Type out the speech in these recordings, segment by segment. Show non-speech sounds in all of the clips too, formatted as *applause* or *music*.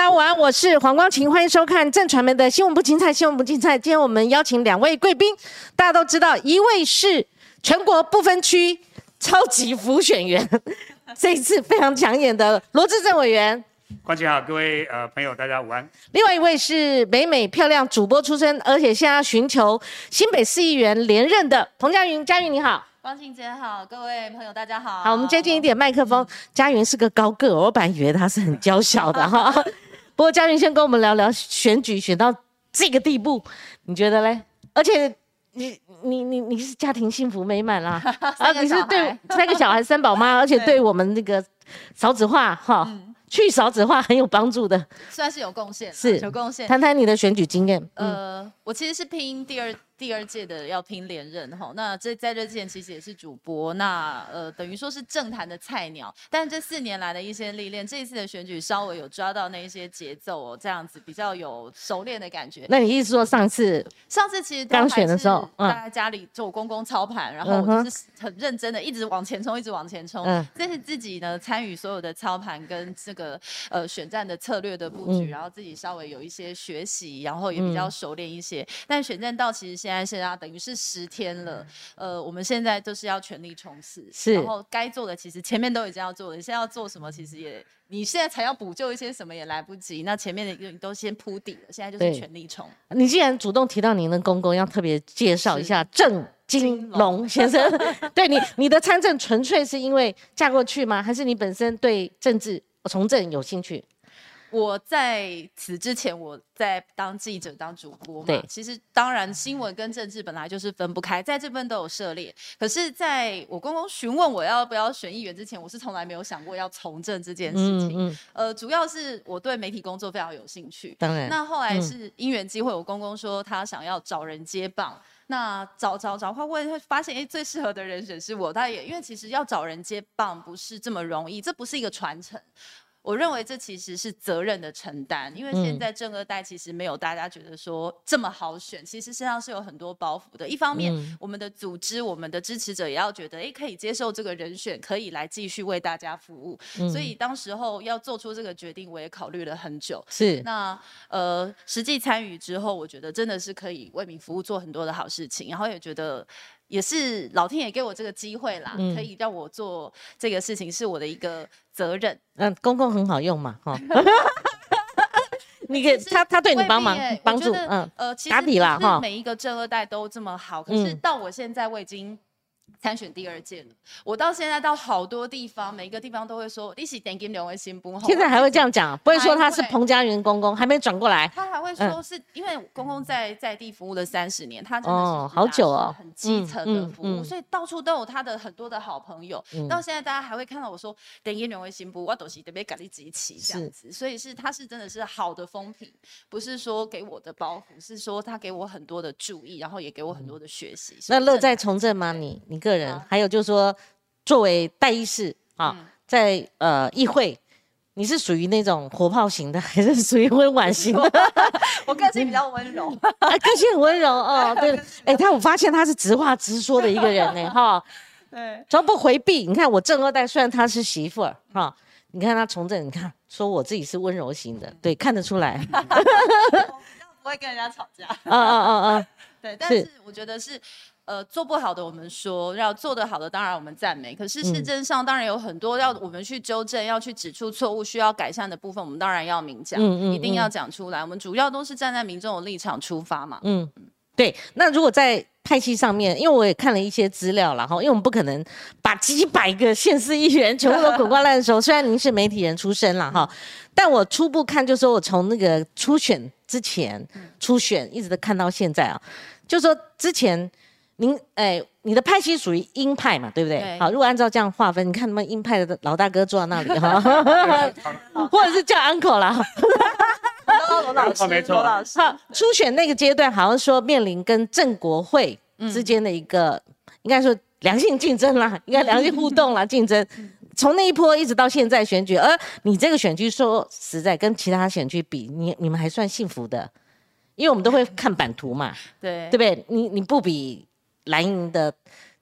大家午安，我是黄光琴，欢迎收看正传媒的新闻不精彩，新闻不精彩。今天我们邀请两位贵宾，大家都知道，一位是全国不分区超级辅选员，*laughs* 这一次非常抢眼的罗志正委员。光晴好，各位呃朋友，大家午安。另外一位是美美漂亮主播出身，而且现在寻求新北市议员连任的彭佳云，佳云你好。光晴姐好，各位朋友大家好。好，我们接近一点麦克风。佳云是个高个，我本来以为她是很娇小的哈。*laughs* 不过嘉云先跟我们聊聊选举选到这个地步，你觉得嘞？而且你你你你是家庭幸福美满啦，*laughs* 啊，你是对三个小孩三宝妈，*laughs* 而且对我们那个少子化哈。去少子化很有帮助的，算是有贡献，是有贡献。谈谈你的选举经验。呃，我其实是拼第二第二届的，要拼连任哈。那这在这之前其实也是主播，那呃等于说是政坛的菜鸟。但这四年来的一些历练，这一次的选举稍微有抓到那一些节奏哦，这样子比较有熟练的感觉。那你意思说上次上次其实刚选的时候，大家家里做公公操盘，然后我就是很认真的一直往前冲，一直往前冲。嗯，这是自己呢参与所有的操盘跟这个。个呃选战的策略的布局，然后自己稍微有一些学习，然后也比较熟练一些。但选战到其实现在现在等于是十天了，呃，我们现在就是要全力冲刺，是。然后该做的其实前面都已经要做了，你现在要做什么，其实也你现在才要补救一些什么也来不及。那前面的你都先铺底了，现在就是全力冲。你既然主动提到您的公公，要特别介绍一下郑金龙先生。*laughs* 对你，你的参政纯粹是因为嫁过去吗？还是你本身对政治？我从政有兴趣。我在此之前，我在当记者、当主播嘛。其实当然，新闻跟政治本来就是分不开，在这边都有涉猎。可是，在我公公询问我要不要选议员之前，我是从来没有想过要从政这件事情。嗯嗯。呃，主要是我对媒体工作非常有兴趣。当然。那后来是因缘机会，我公公说他想要找人接棒。那找找找，会问会发现，哎，最适合的人选是我。他也因为其实要找人接棒不是这么容易，这不是一个传承。我认为这其实是责任的承担，因为现在正二代其实没有大家觉得说这么好选，其实身上是有很多包袱的。一方面，我们的组织、我们的支持者也要觉得，哎，可以接受这个人选，可以来继续为大家服务。所以当时候要做出这个决定，我也考虑了很久。是那呃，实际参与之后，我觉得真的是可以为民服务，做很多的好事情，然后也觉得。也是老天爷给我这个机会啦，可以让我做这个事情，是我的一个责任。嗯，公公很好用嘛，哈。*laughs* 你给他，他对你帮忙帮助，嗯，呃，打底啦，哈。每一个正二代都这么好，可是到我现在我已经。参选第二届了，我到现在到好多地方，每一个地方都会说你是点金两位新不？现在还会这样讲，不会说他是彭家园公公，还没转过来。他还会说是因为公公在在地服务了三十年，他真的是好久哦，很基层的服务，所以到处都有他的很多的好朋友。到现在大家还会看到我说点金两位新不，我都是特别感激集齐这样子，所以是他是真的是好的风评，不是说给我的包袱，是说他给我很多的注意，然后也给我很多的学习。那乐在从政吗？你你个。个人，还有就是说，作为代议士啊，在呃议会，你是属于那种火炮型的，还是属于温婉型的？*laughs* 我个性比较温柔，*laughs* 个性很温柔哦。*laughs* 对，哎，他我发现他是直话直说的一个人呢，哈。对，从不回避。你看我正二代，虽然他是媳妇儿哈，你看他从政，你看说我自己是温柔型的，对，看得出来。不会跟人家吵架。啊啊啊啊！对，但是我觉得是。呃，做不好的我们说，要做得好的当然我们赞美。可是市政上当然有很多要我们去纠正、要去指出错误、需要改善的部分，我们当然要明讲，一定要讲出来。我们主要都是站在民众的立场出发嘛。嗯，对。那如果在派系上面，因为我也看了一些资料，然后因为我们不可能把几百个县市议员全部都滚瓜烂熟。虽然您是媒体人出身了哈，但我初步看，就说我从那个初选之前初选一直都看到现在啊，就说之前。您哎，你的派系属于鹰派嘛，对不对？好，如果按照这样划分，你看他们鹰派的老大哥坐在那里哈，*laughs* 或者是叫 uncle 啦。罗老师，没错。老师，初选那个阶段，好像说面临跟郑国会之间的一个，应该说良性竞争啦，*laughs* 应该良性互动啦，竞争。从那一波一直到现在选举，而你这个选区说实在跟其他选区比，你你们还算幸福的，因为我们都会看版图嘛，对对不对？你你不比。蓝营的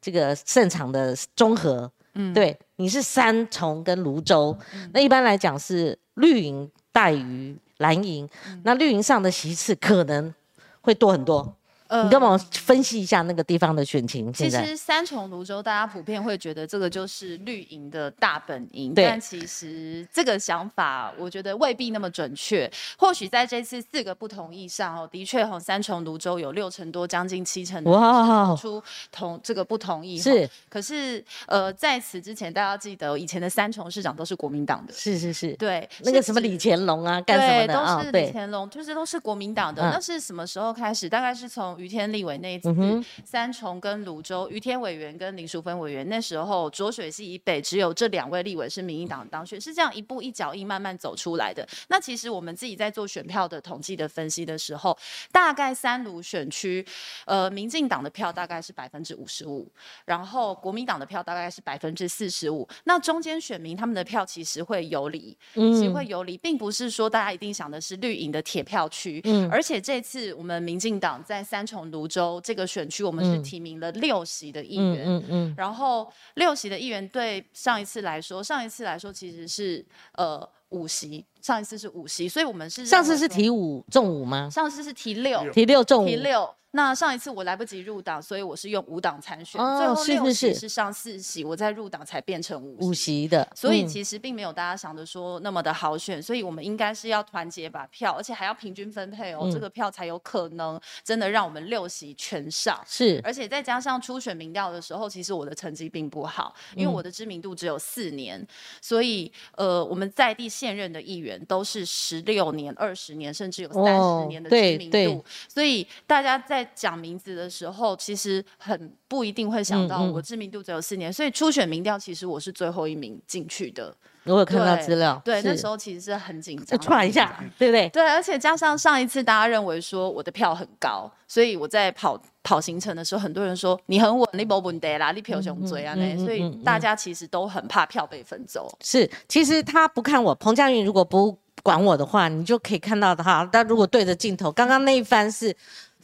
这个胜场的综合，嗯，对，你是三重跟泸州，那一般来讲是绿营。大于蓝营，嗯那绿营上的席次可能会多很多。呃你跟我分析一下那个地方的选情。其实三重泸州，大家普遍会觉得这个就是绿营的大本营，对但其实这个想法，我觉得未必那么准确。或许在这次四个不同意上哦，的确哦，三重泸州有六成多，将近七成的人是哇投出同这个不同意。是，可是呃，在此之前，大家记得以前的三重市长都是国民党的，是是是，对，那个什么李乾隆啊，干什么对，的啊都？是李，乾隆，就是都是国民党的。嗯那是什么时候开始？大概是从于天立委那一次，嗯三重跟泸州，于天委员跟林淑芬委员，那时候浊水溪以北只有这两位立委是民进党当选，是这样一步一脚印慢慢走出来的。那其实我们自己在做选票的统计的分析的时候，大概三卢选区，呃，民进党的票大概是百分之五十五，然后国民党的票大概是百分之四十五。那中间选民他们的票其实会游离，其实会游离，并不是说大家一定想的是绿营的铁票区，嗯而且这次我们民进党在三重泸州这个选区，我们是嗯提名了六席的议嗯员。嗯嗯，然后六席的议员对上一次来说，上一次来说其实是呃五席，上一次是五席，所以我们是上次是提五中五吗？上次是提六，提六中五提，六。那上一次我来不及入党，所以我是用五党参选，哦最后六席是上四席，我再入党才变成五五席。的，所以嗯其实并没有大家想的说那么的好选，所以我们应该是要团结把票，而且还要平均分配哦，嗯这个票才有可能真的让我们六席全上。是而且再加上初选民调的时候，其实我的成绩并不好，因为我的知名度只有四年，所以呃，我们在地现任的议员都是十六年、二十年，甚至有三哦十年的知名度，对所以大家在讲名字的时候，其实很不一定会想到我知名度只有四年，所以初选民调其实我是最后一名进去的，我有看到对资料，对，那是时候其实是很紧再张，串一下，对不对？对，而且加上上一次大家认为说我的票很高，所以我在跑跑行程的时候，很多人说你很稳，你不稳得啦，你票熊追啊那，嗯嗯嗯所以嗯大家其实都很怕票被分走。是，其实他不看我，彭佳云如果不管我的话，你就可以看到他。但如果对着镜头，刚刚那一番是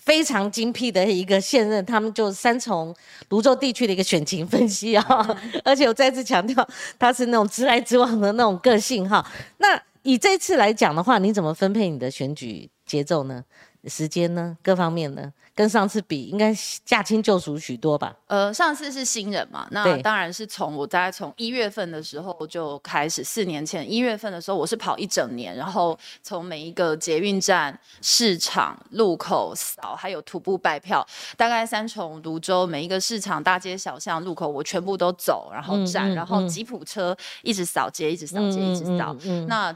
非常精辟的一个现任，他们就三重泸州地区的一个选情分析啊、*laughs* 而且我再次强调，他是那种直来直往的那种个性哈。那以这次来讲的话，你怎么分配你的选举节奏呢？时间呢？各方面呢？跟上次比，应该驾轻就熟许多吧？呃，上次是新人嘛，那对当然是从我大概从一月份的时候就开始，四年前一月份的时候，我是跑一整年，然后从每一个捷运站、市场、路口扫，还有徒步拜票，大概三重、泸州每一个市场、大街小巷、路口，我全部都走，然后站，嗯嗯然后嗯吉普车一直扫街，一直扫街，一直扫。嗯那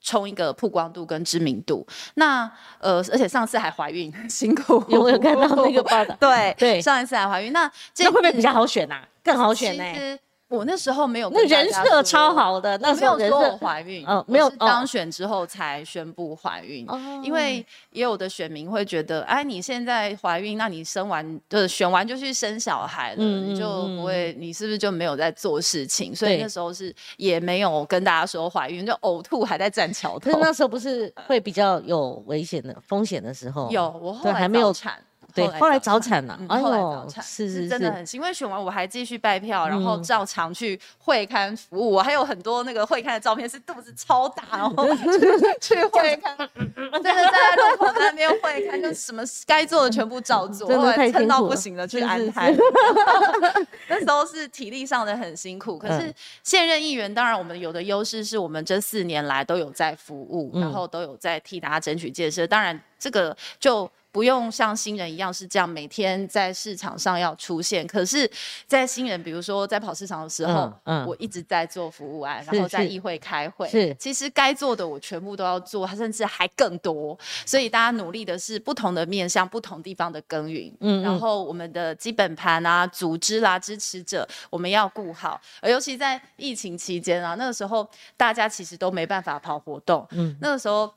冲一个曝光度跟知名度。那呃，而且上次还怀孕，*laughs* 辛苦。有没有看到那个报道？*laughs* 对对上一次还怀孕，那那会不会比较好选呐、更好选呢、我那时候没有那人设超好的，那我没有时候人说我设怀孕，哦没有当选之后才宣布怀孕，哦因为也有的选民会觉得，哎，你现在怀孕，那你生完就是选完就去生小孩了，嗯你就嗯不会，你是不是就没有在做事情？所以那时候是也没有跟大家说怀孕，就呕吐还在站桥头可是。那时候不是会比较有危险的风险的时候，有，我后来没有早产。对，后来早早产了、后来早呦，产是是是，真的很辛，因为选完我还继续拜票，然后嗯照常去会刊服务，我还有很多那个会刊的照片是肚子超大，然后 *laughs* 去去会刊，真的在路口那边会刊，就什么该做的全部照做，真的后来撑到不行了去安胎。*laughs* *laughs* 那时候是体力上的很辛苦，可是嗯现任议员当然我们有的优势是我们这四年来都有在服务，嗯然后都有在替大家争取建设，当然这个就。不用像新人一样是这样每天在市场上要出现，可是，在新人比如说在跑市场的时候，嗯嗯我一直在做服务案，然后在议会开会，是其实该做的我全部都要做，甚至还更多。所以大家努力的是不同的面向、不同地方的耕耘，嗯嗯然后我们的基本盘啊、组织啦、支持者，我们要顾好。而尤其在疫情期间啊，那个时候大家其实都没办法跑活动，嗯那个时候。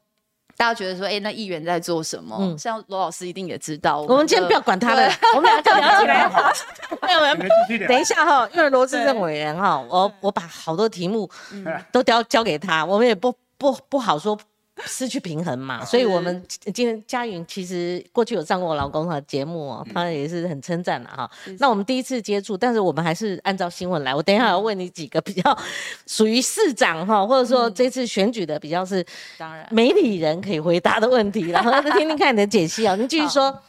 大家觉得说，哎、那议员在做什么？嗯像罗老师一定也知道，我们今天不要管他了，*laughs* 我们俩就聊起来。*laughs* 没有，没有你们继续聊。等一下哈，因为罗志对正委员哈，我我把好多题目嗯都交交给他，我们也不不不好说失去平衡嘛，所以我们今天佳云其实过去有上过我老公的节目哦，他也是很称赞的哈。那我们第一次接触，但是我们还是按照新闻来。我等一下要问你几个比较属于市长哈，或者说这次选举的比较是当然媒体人可以回答的问题，*laughs* 然后听听看你的解析啊。你继续说，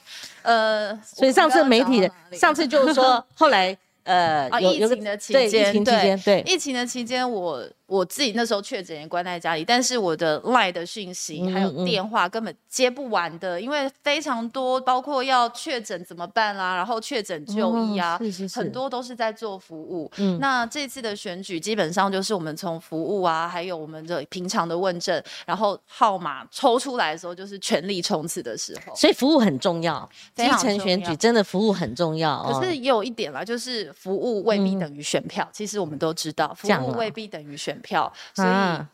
呃，所以上次媒体人上次就是说后来呃 *laughs* 有有个情的期对疫，情期间对疫情的期间，我我自己那时候确诊也关在家里，但是我的 line 的讯息还有电话根本接不完的，因为非常多，包括要确诊怎么办啦、然后确诊就医啊，哦是是是很多都是在做服务。嗯那这次的选举基本上就是我们从服务啊，还有我们的平常的问政，然后号码抽出来的时候，就是全力冲刺的时候。所以服务很重要，基层选举真的服务很重要。哦可是也有一点啦，就是服务未必等于选票。其实我们都知道，服务未必等于选票，所以、啊，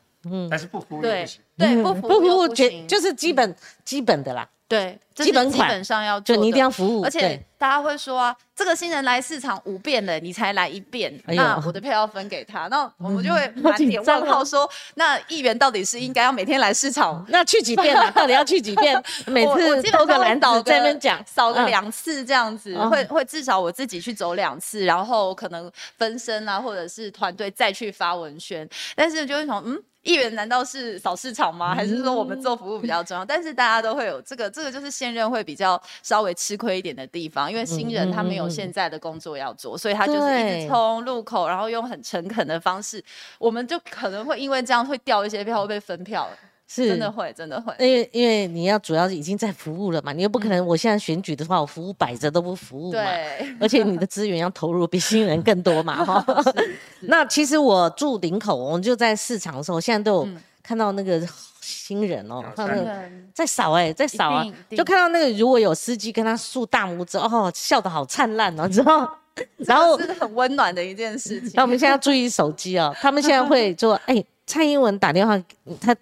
但是不服不行。对不服不服务绝就是基本基本的啦，对，基基本款本上要做就你一定要服务，而且大家会说啊，这个新人来市场五遍了，你才来一遍，哎那我的票要分给他，那我们就会好满点问号说，那议员到底是应该要每天来市场？那去几遍啊？*laughs* 到底要去几遍？每次基本上会兜个篮扫子在那边讲，嗯扫个两次这样子，哦会会至少我自己去走两次，然后可能分身啊，或者是团队再去发文宣，但是就会从，嗯。议员难道是扫市场吗？还是说我们做服务比较重要？但是大家都会有这个，这个就是现任会比较稍微吃亏一点的地方，因为新人他没有现在的工作要做，所以他就是一对直冲路口，然后用很诚恳的方式，我们就可能会因为这样会掉一些票，会被分票，是真的会，真的会。因为因为你要主要已经在服务了嘛，你又不可能我现在选举的话，我服务摆着都不服务嘛，对，*laughs* 而且你的资源要投入比新人更多嘛 *laughs* 哈。*laughs* 那其实我住林口，我们就在市场的时候，现在都有嗯看到那个新人哦，他们嗯在扫哎、在扫啊就看到那个如果有司机跟他竖大拇指，哦，笑得好灿烂哦，你知道？然后是很温暖的一件事情。那我们现在要注意手机哦，他们现在会做，哎、蔡英文打电话，他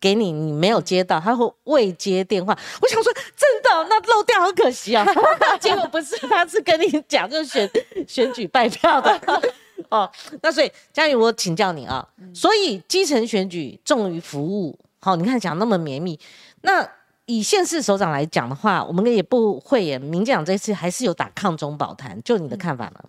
给你，你没有接到，他会未接电话。我想说，真的哦、那漏掉好可惜哦。*laughs* 结果不是，他是跟你讲，就选 *laughs* 选举拜票的。*laughs* 哦，那所以佳宇，我请教你啊，所以基层选举重于服务，好、你看讲那么绵密，那以县市首长来讲的话，我们也不会耶，民进党这次还是有打抗中保台，就你的看法呢？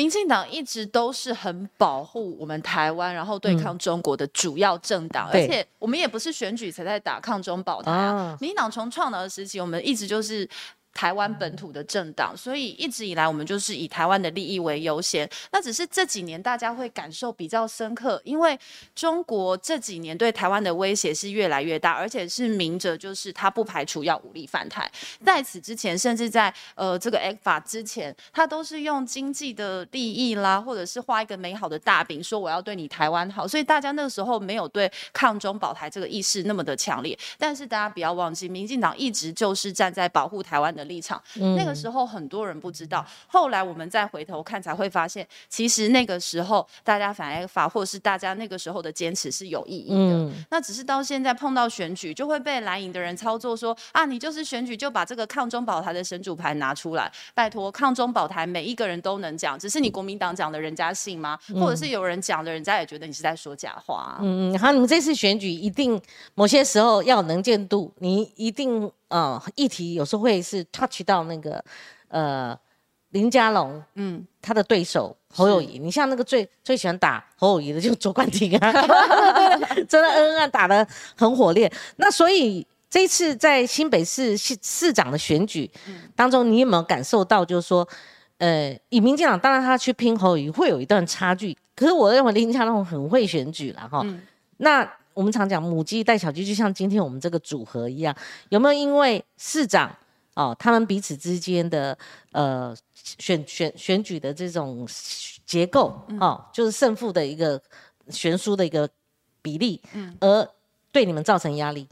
民进党一直都是很保护我们台湾，然后对抗中国的主要政党，嗯而且我们也不是选举才在打抗中保台啊。啊民进党从创党的时期，我们一直就是。台湾本土的政党，所以一直以来我们就是以台湾的利益为优先。那只是这几年大家会感受比较深刻，因为中国这几年对台湾的威胁是越来越大，而且是明着就是他不排除要武力犯台。在此之前，甚至在呃这个 X 法之前，他都是用经济的利益啦，或者是画一个美好的大饼，说我要对你台湾好。所以大家那个时候没有对抗中保台这个意识那么的强烈。但是大家不要忘记，民进党一直就是站在保护台湾的立场。那个时候很多人不知道，后来我们再回头看才会发现，其实那个时候大家反 X 法，或是大家那个时候的坚持是有意义的。嗯那只是到现在碰到选举，就会被蓝营的人操作说啊，你就是选举就把这个抗中保台的神主牌拿出来。拜托，抗中保台每一个人都能讲，只是你国民党讲的人家信吗？或者是有人讲的，人家也觉得你是在说假话、啊。嗯，好，你们这次选举一定某些时候要能见度，你一定呃议题有时候会是 touch 到那个呃林佳龙嗯，他的对手侯友谊，你像那个最最喜欢打侯友谊的就是卓冠廷啊，*laughs* 真的恩恩爱打的很火烈。那所以这一次在新北市市市长的选举当中，你有没有感受到，就是说，呃，以民进党当然他去拼侯友谊会有一段差距，可是我认为林佳龙很会选举了哈。嗯那我们常讲母鸡带小鸡，就像今天我们这个组合一样，有没有因为市长哦，他们彼此之间的呃选选选举的这种结构哦，就是胜负的一个悬殊的一个比例，而对你们造成压力？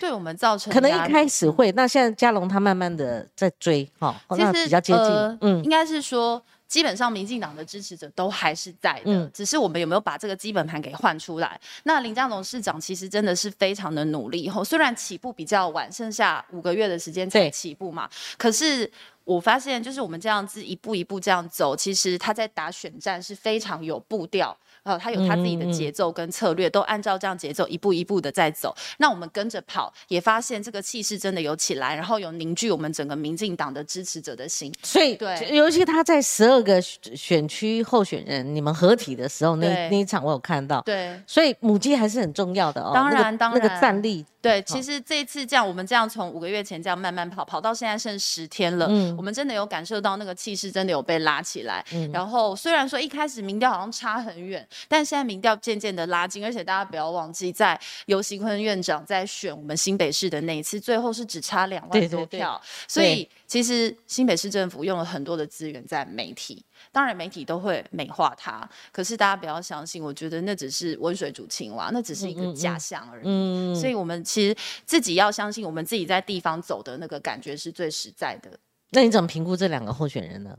对我们造成可能一开始会，那现在嘉龙他慢慢的在追哈，哦其实那比较接近，呃嗯。应该是说，基本上民进党的支持者都还是在的，嗯只是我们有没有把这个基本盘给换出来？那林佳龙市长其实真的是非常的努力，后，虽然起步比较晚，剩下五个月的时间才起步嘛，可是我发现就是我们这样子一步一步这样走，其实他在打选战是非常有步调。呃，他有他自己的节奏跟策略，都按照这样节奏一步一步的在走。那我们跟着跑，也发现这个气势真的有起来，然后有凝聚我们整个民进党的支持者的心。所以，对尤其他在十二个选区候选人你们合体的时候，那那一场我有看到。对所以母鸡还是很重要的哦。当然那个那个当然战力，对，其实这一次这样，我们这样从五个月前这样慢慢跑，跑到现在剩十天了，嗯。我们真的有感受到那个气势真的有被拉起来。嗯。然后虽然说一开始民调好像差很远，但现在民调渐渐的拉近，而且大家不要忘记，在尤锡坤院长在选我们新北市的那一次，最后是只差两对对对。万多票，所以其实新北市政府用了很多的资源在媒体。当然，媒体都会美化它，可是大家不要相信，我觉得那只是温水煮青蛙，那只是一个假象而已。嗯，所以我们其实自己要相信，我们自己在地方走的那个感觉是最实在的。那你怎么评估这两个候选人呢？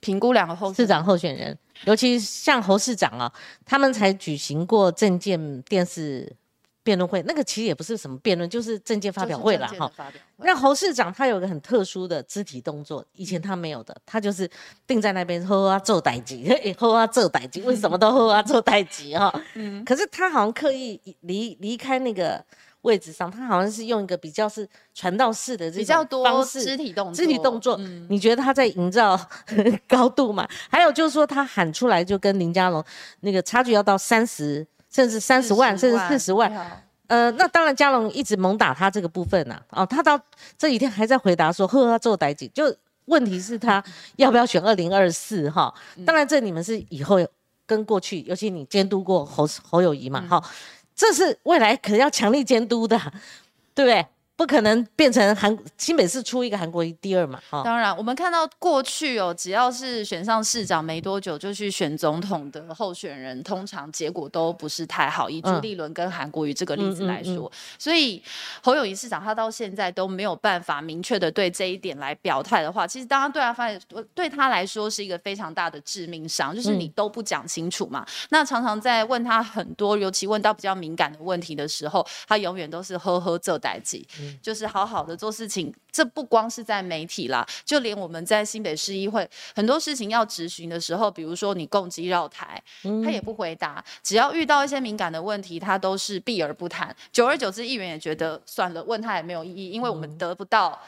评估两个候市长候选人，尤其像侯市长啊，他们才举行过政见电视辩论会，那个其实也不是什么辩论，就是政见发表会了哈。那侯市长他有一个很特殊的肢体动作，以前他没有的，他就是定在那边喝啊做代级，喝啊做代级，为什么都喝啊做代级哈？*laughs* 嗯可是他好像刻意离离开那个位置上，他好像是用一个比较是传道式的这比较多种方式肢体动作，肢体动作，嗯你觉得他在营造 *laughs* 高度嘛？还有就是说，他喊出来就跟林佳龙那个差距要到三十，甚至三十万，甚至四十万。呃，那当然，嘉龙一直猛打他这个部分呐、哦，他到这几天还在回答说，呵，他做代级，就问题是他要不要选二零二四哈？当然，这你们是以后跟过去，尤其你监督过侯侯友谊嘛，哈、这是未来可能要强力监督的，对不对？不可能变成韩新北市出一个韩国瑜第二嘛，哈、当然，我们看到过去哦，只要是选上市长没多久就去选总统的候选人，通常结果都不是太好。以朱嗯。立伦跟韩国瑜这个例子嗯嗯来说，所以侯友谊市长他到现在都没有办法明确的对这一点来表态的话，其实当然对他发现对他来说是一个非常大的致命伤，就是你嗯都不讲清楚嘛。那常常在问他很多，尤其问到比较敏感的问题的时候，他永远都是呵呵这代际，就是好好的做事情。这不光是在媒体啦，就连我们在新北市议会很多事情要质询的时候，比如说你共机绕台，他也不回答。只要遇到一些敏感的问题，他都是避而不谈。久而久之，议员也觉得算了，问他也没有意义，因为我们得不到。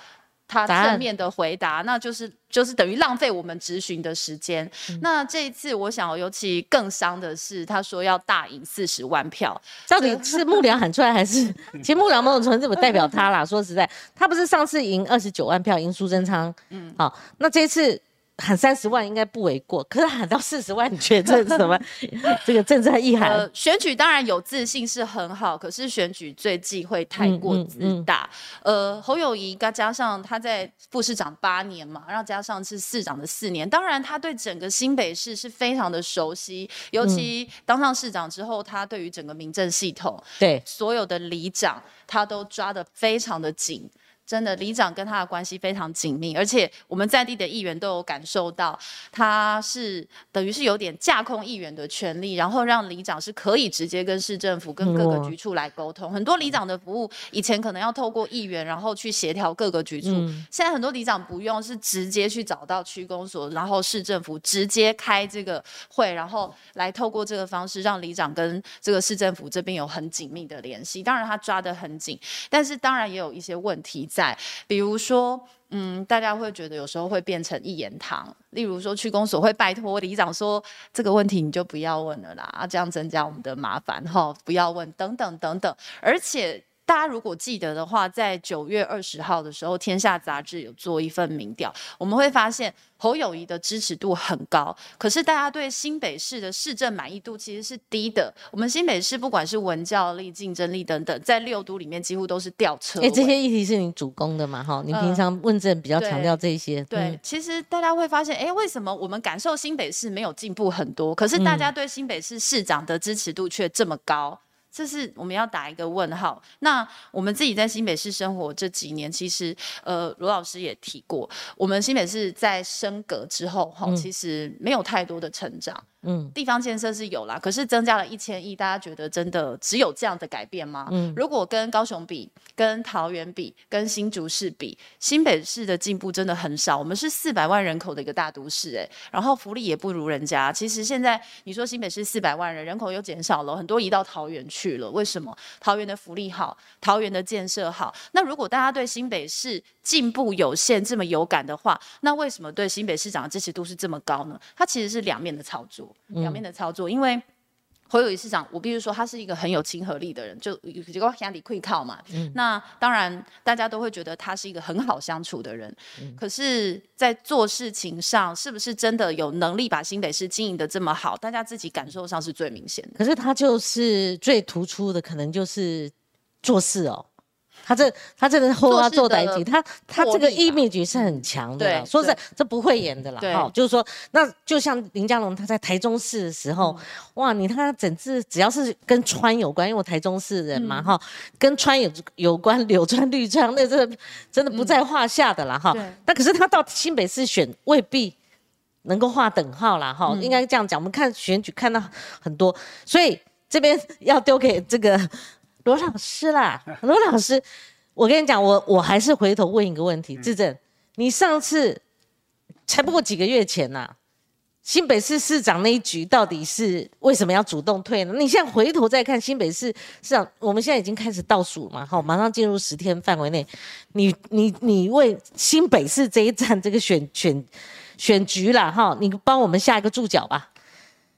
他正面的回答，那就是就是等于浪费我们质询的时间。那这一次，我想尤其更伤的是，他说要大赢四十万票，到底是幕僚喊出来，还是？*laughs* 其实幕僚某种程度怎么代表他啦？说实在，他不是上次赢二十九万票赢苏贞昌，嗯，好，那这次喊三十万应该不为过，可是喊到四十万，你觉得这是什么？*laughs* 这个政治意涵？呃，选举当然有自信是很好，可是选举最忌讳太过嗯自大。呃，侯友谊加加上他在副市长八年嘛，然后加上是市长的四年，当然他对整个新北市是非常的熟悉，尤其当上市长之后，他对于整个民政系统对，所有的里长，他都抓得非常的紧。真的，里长跟他的关系非常紧密，而且我们在地的议员都有感受到，他是等于是有点架空议员的权利，然后让里长是可以直接跟市政府、跟各个局处来沟通。很多里长的服务以前可能要透过议员，然后去协调各个局处，嗯现在很多里长不用，是直接去找到区公所，然后市政府直接开这个会，然后来透过这个方式让里长跟这个市政府这边有很紧密的联系。当然他抓得很紧，但是当然也有一些问题在，比如说。嗯，大家会觉得有时候会变成一言堂，例如说去公所会拜托里长说这个问题你就不要问了啦，啊，这样增加我们的麻烦哈，不要问等等等等，而且。大家如果记得的话，在九月二十号的时候，《天下》杂志有做一份民调，我们会发现侯友谊的支持度很高，可是大家对新北市的市政满意度其实是低的。我们新北市不管是文教力、竞争力等等，在六都里面几乎都是吊车哎、尾。这些议题是你主攻的嘛？哈，你平呃常问政比较强调这些，对，嗯其实大家会发现，哎，为什么我们感受新北市没有进步很多，可是大家对新北市市长的支持度却这么高？这是我们要打一个问号。那我们自己在新北市生活这几年，其实呃，罗老师也提过，我们新北市在升格之后，哈、嗯其实没有太多的成长。嗯，地方建设是有啦，可是增加了一千亿，大家觉得真的只有这样的改变吗？嗯，如果跟高雄比、跟桃园比、跟新竹市比，新北市的进步真的很少。我们是四百万人口的一个大都市，哎，然后福利也不如人家。其实现在你说新北市四百万人，人口又减少了很多，移到桃园去了。为什么？桃园的福利好，桃园的建设好。那如果大家对新北市进步有限这么有感的话，那为什么对新北市长的支持度是这么高呢？它其实是两面的操作。两面的操作，因为侯友谊市长，我必须说他是一个很有亲和力的人，就结果乡里会靠嘛。那当然，大家都会觉得他是一个很好相处的人。可是，在做事情上，是不是真的有能力把新北市经营的这么好？大家自己感受上是最明显的。可是他就是最突出的，可能就是做事哦。他这他这个后他做代级，他他这个 image 是很强的。说实在，这不会演的啦。哈，就是说，那就像林佳龙他在台中市的时候，哇，你看他整治只要是跟川有关，因为我台中市人嘛，哈，跟川有有关，柳川绿川，那这真的不在话下的啦，哈。那可是他到新北市选，未必能够划等号啦，哈，应该这样讲。我们看选举看到很多，所以这边要丢给这个。罗老师啦，罗老师，我跟你讲，我我还是回头问一个问题，志正，你上次才不过几个月前呐，新北市市长那一局到底是为什么要主动退呢？你现在回头再看新北市市长，我们现在已经开始倒数嘛，好，马上进入十天范围内，你你你为新北市这一站这个选选选局啦哈，你帮我们下一个注脚吧。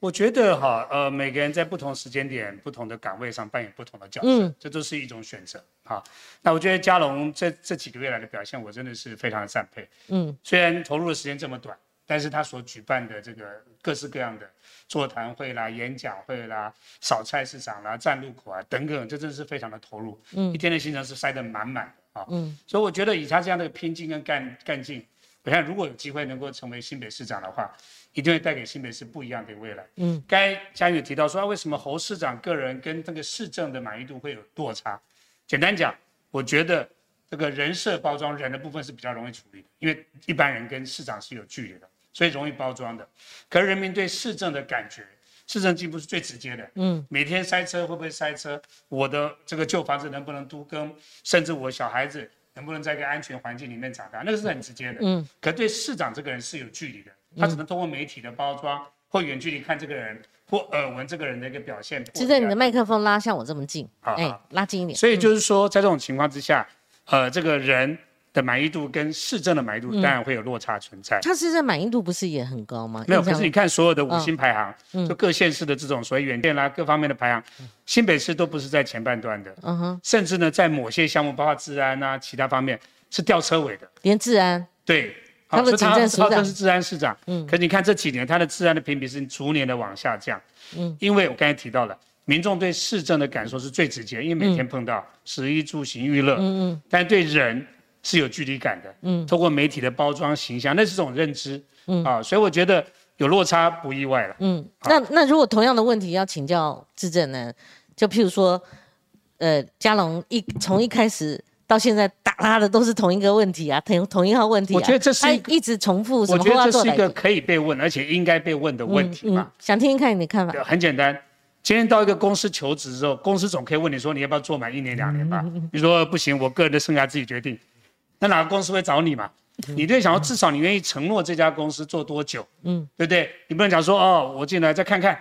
我觉得哈，呃，每个人在不同时间点、不同的岗位上扮演不同的角色，这都是一种选择哈。那我觉得嘉龙这这几个月来的表现，我真的是非常的赞佩。嗯，虽然投入的时间这么短，但是他所举办的这个各式各样的座谈会啦、演讲会啦、扫菜市场啦、站路口啊等等，这真的是非常的投入。嗯，一天的行程是塞得满满的啊。嗯，所以我觉得以他这样的拼劲跟干干劲，我想如果有机会能够成为新北市长的话。一定会带给新北市不一样的未来。嗯，该嘉宇提到说，为什么侯市长个人跟这个市政的满意度会有落差？简单讲，我觉得这个人设包装人的部分是比较容易处理的，因为一般人跟市长是有距离的，所以容易包装的。可是人民对市政的感觉，市政进步是最直接的。嗯，每天塞车会不会塞车？我的这个旧房子能不能都更？甚至我小孩子能不能在一个安全环境里面长大？那个是很直接的。嗯，可对市长这个人是有距离的。他只能通过媒体的包装，或远距离看这个人，或耳闻这个人的一个表现。其实你的麦克风拉像我这么近，哎，拉近一点。所以就是说，在这种情况之下，呃，这个人的满意度跟市政的满意度当然会有落差存在。他市政满意度不是也很高吗？没有，可是你看所有的五星排行，就各县市的这种所谓远见啦，各方面的排行，新北市都不是在前半段的。嗯哼。甚至呢，在某些项目，包括治安啊，其他方面是吊车尾的。连治安。对。他的警政署长。是治安市长，嗯，可你看这几年他的治安的评比是逐年的往下降，嗯，因为我刚才提到了，民众对市政的感受是最直接，因为每天碰到食衣住行娱乐，嗯嗯，但对人是有距离感的，嗯，通过媒体的包装形象，那是种认知，嗯。啊，所以我觉得有落差不意外了，嗯，那那如果同样的问题要请教智政呢，就譬如说，呃，嘉龙一从一开始。到现在打他的都是同一个问题啊，同同一号问题啊。我觉得这是一直重复。我觉得这是一个可以被问，而且应该被问的问题嘛。想听听看你的看法。很简单，今天到一个公司求职之后，公司总可以问你说你要不要做满一年两年吧？你说不行，我个人的生涯自己决定。那哪个公司会找你嘛？你就想要至少你愿意承诺这家公司做多久？嗯，对不对？你不能讲说哦，我进来再看看。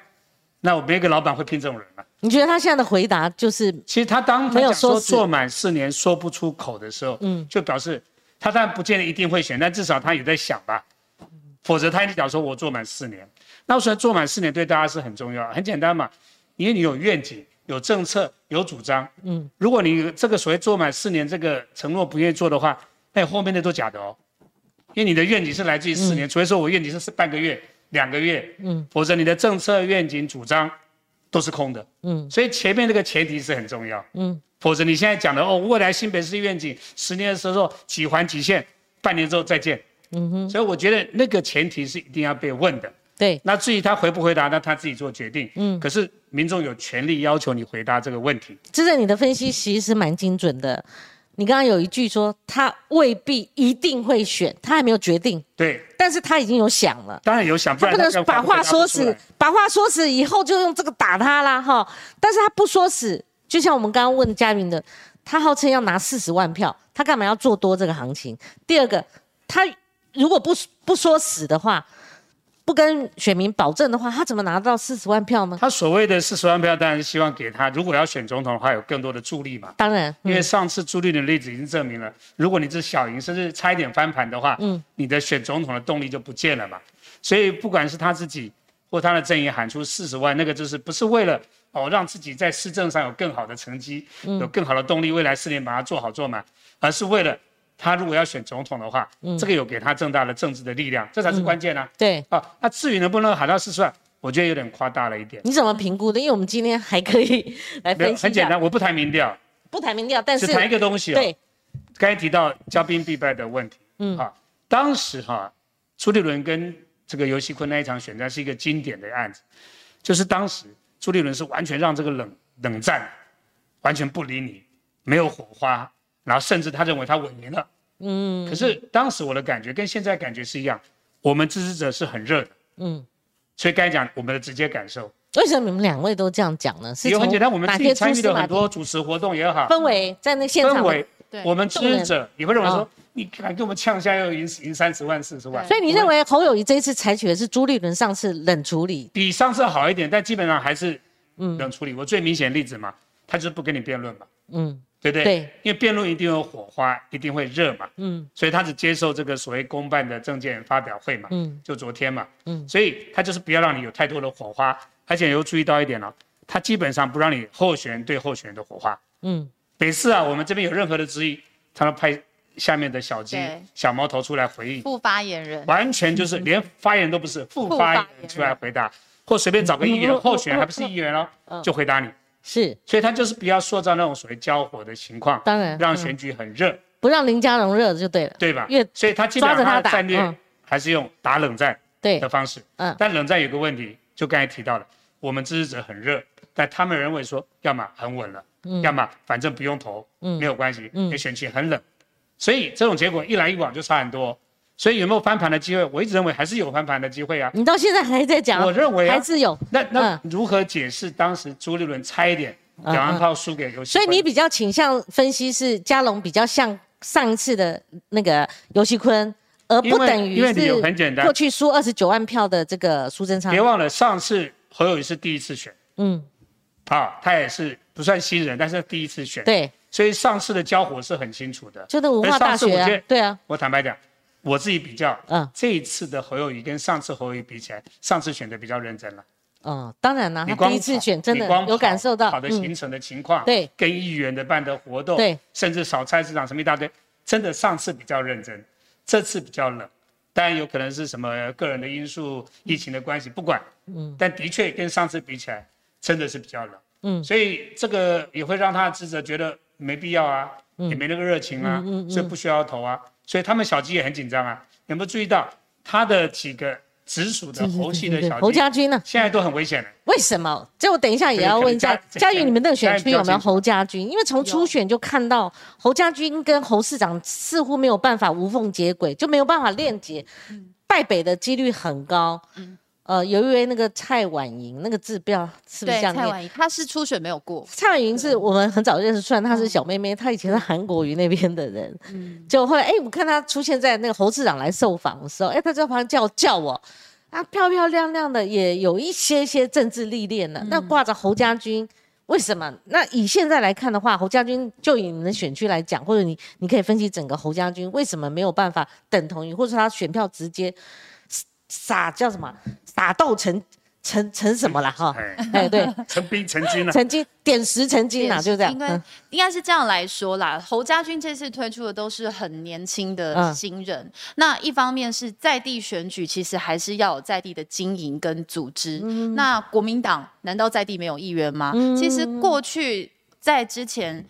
那我没个老板会聘这种人吗？你觉得他现在的回答就是？其实他当没有说做满四年说不出口的时候，嗯，就表示他当然不见得一定会选，但至少他也在想吧。否则他一直讲说我做满四年，那我说做满四年对大家是很重要，很简单嘛，因为你有愿景、有政策、有主张。嗯，如果你这个所谓做满四年这个承诺不愿意做的话，那后面的都假的哦，因为你的愿景是来自于四年，除非说我愿景是半个月。两个月，嗯，否则你的政策愿景主张都是空的，嗯，所以前面那个前提是很重要，嗯，否则你现在讲的哦，未来新北市愿景十年的时候几环几线，半年之后再见，嗯哼，所以我觉得那个前提是一定要被问的，对，那至于他回不回答，那他自己做决定，嗯，可是民众有权利要求你回答这个问题。这在你的分析其实蛮精准的。你刚刚有一句说他未必一定会选，他还没有决定，对，但是他已经有想了。当然有想，他不能把话说死，把话说死以后就用这个打他啦哈。但是他不说死，就像我们刚刚问嘉宾的，他号称要拿四十万票，他干嘛要做多这个行情？第二个，他如果不不说死的话。不跟选民保证的话，他怎么拿到四十万票呢？他所谓的四十万票，当然是希望给他，如果要选总统的话，有更多的助力嘛。当然，因为上次朱立伦的例子已经证明了，如果你是小赢，甚至差一点翻盘的话，嗯，你的选总统的动力就不见了嘛。所以不管是他自己或他的阵营喊出四十万，那个就是不是为了哦让自己在市政上有更好的成绩，有更好的动力，未来四年把它做好做满，而是为了。他如果要选总统的话，这个有给他更大的政治的力量，这才是关键啊。对啊，那至于能不能喊到四十万，我觉得有点夸大了一点。你怎么评估的？因为我们今天还可以来分析很简单，我不谈民调，不谈民调，但是只谈一个东西哦。对，刚才提到骄兵必败的问题。嗯，好，当时哈，朱立伦跟这个尤熙坤那一场选战是一个经典的案子，就是当时朱立伦是完全让这个冷冷战完全不理你，没有火花。然后甚至他认为他稳赢了，嗯，可是当时我的感觉跟现在感觉是一样，我们支持者是很热的，嗯，所以该讲我们的直接感受。为什么你们两位都这样讲呢？是很简单，我们自己参与了很多主持活动也好，氛围在那现场，氛围，我们支持者也会认为说，你敢跟我们呛下要赢赢三十万四十万，所以你认为侯友谊这一次采取的是朱立伦上次冷处理，比上次好一点，但基本上还是嗯。冷处理。我最明显例子嘛，他就是不跟你辩论嘛，嗯。对不对？对，因为辩论一定有火花，一定会热嘛。嗯，所以他只接受这个所谓公办的证件发表会嘛。嗯，就昨天嘛。嗯，所以他就是不要让你有太多的火花，而且又注意到一点了，他基本上不让你候选人对候选人的火花。嗯，每次啊，我们这边有任何的质疑，他都派下面的小鸡、小毛头出来回应。副发言人完全就是 *laughs* 连发言人都不是，副发言人出来回答，或随便找个议员候选人，还不是议员哦，就回答你。是，所以他就是不要塑造那种所谓交火的情况，当然让选举很热，不让林佳荣热就对了，对吧？所以他基本上他的战略还是用打冷战的方式，嗯，但冷战有个问题，就刚才提到了，我们支持者很热，但他们认为说，要么很稳了，要么反正不用投，嗯，没有关系，嗯，选情很冷，所以这种结果一来一往就差很多。所以有没有翻盘的机会？我一直认为还是有翻盘的机会啊！你到现在还在讲，我认为还是有。那那如何解释当时朱立伦差一点两万炮输给游戏？所以你比较倾向分析是嘉龙比较像上一次的那个游戏坤，而不等于是很简单过去输二十九万票的这个苏贞昌。别忘了上次侯友谊是第一次选，嗯，啊，他也是不算新人，但是第一次选，对，所以上次的交火是很清楚的，就是文化大学啊，对啊，我坦白讲。我自己比较，嗯，这一次的侯友谊跟上次侯友谊比起来，上次选的比较认真了。嗯，当然了，你第一次选真的有感受到好的行程的情况，对，跟议员的办的活动，对，甚至扫菜市场什么一大堆，真的上次比较认真，这次比较冷。当然有可能是什么个人的因素、疫情的关系，不管，嗯，但的确跟上次比起来，真的是比较冷。嗯，所以这个也会让他的支持者觉得没必要啊，也没那个热情啊，所以不需要投啊。所以他们小鸡也很紧张啊，有没有注意到他的几个直属的侯系的小侯家军呢？现在都很危险了。为什么？这我等一下也要问一下嘉宇，你们那个选区有没有侯家军？因为从初选就看到侯家军跟侯市长似乎没有办法无缝接轨，就没有办法链接，败北的几率很高。呃，有一位那个蔡婉莹那个字不知道是不是这样念，蔡婉莹她是初选没有过。蔡婉莹是我们很早认识，虽然她是小妹妹，她以前是韩国瑜那边的人，嗯，*laughs* 就后来哎，我看她出现在那个侯市长来受访的时候，哎，她在旁边叫叫我，啊，漂漂亮亮的，也有一些些政治历练了。那挂着侯家军，为什么？那以现在来看的话，侯家军就以你们的选区来讲，或者你你可以分析整个侯家军为什么没有办法等同于，或者说他选票直接。撒叫什么？撒豆成成成什么了？哈，哎，对，成兵成金了，成金点石成金了，就这样。应该应该是这样来说啦。侯家军这次推出的都是很年轻的新人。那一方面是在地选举，其实还是要有在地的经营跟组织。那国民党难道在地没有议员吗？其实过去在之前。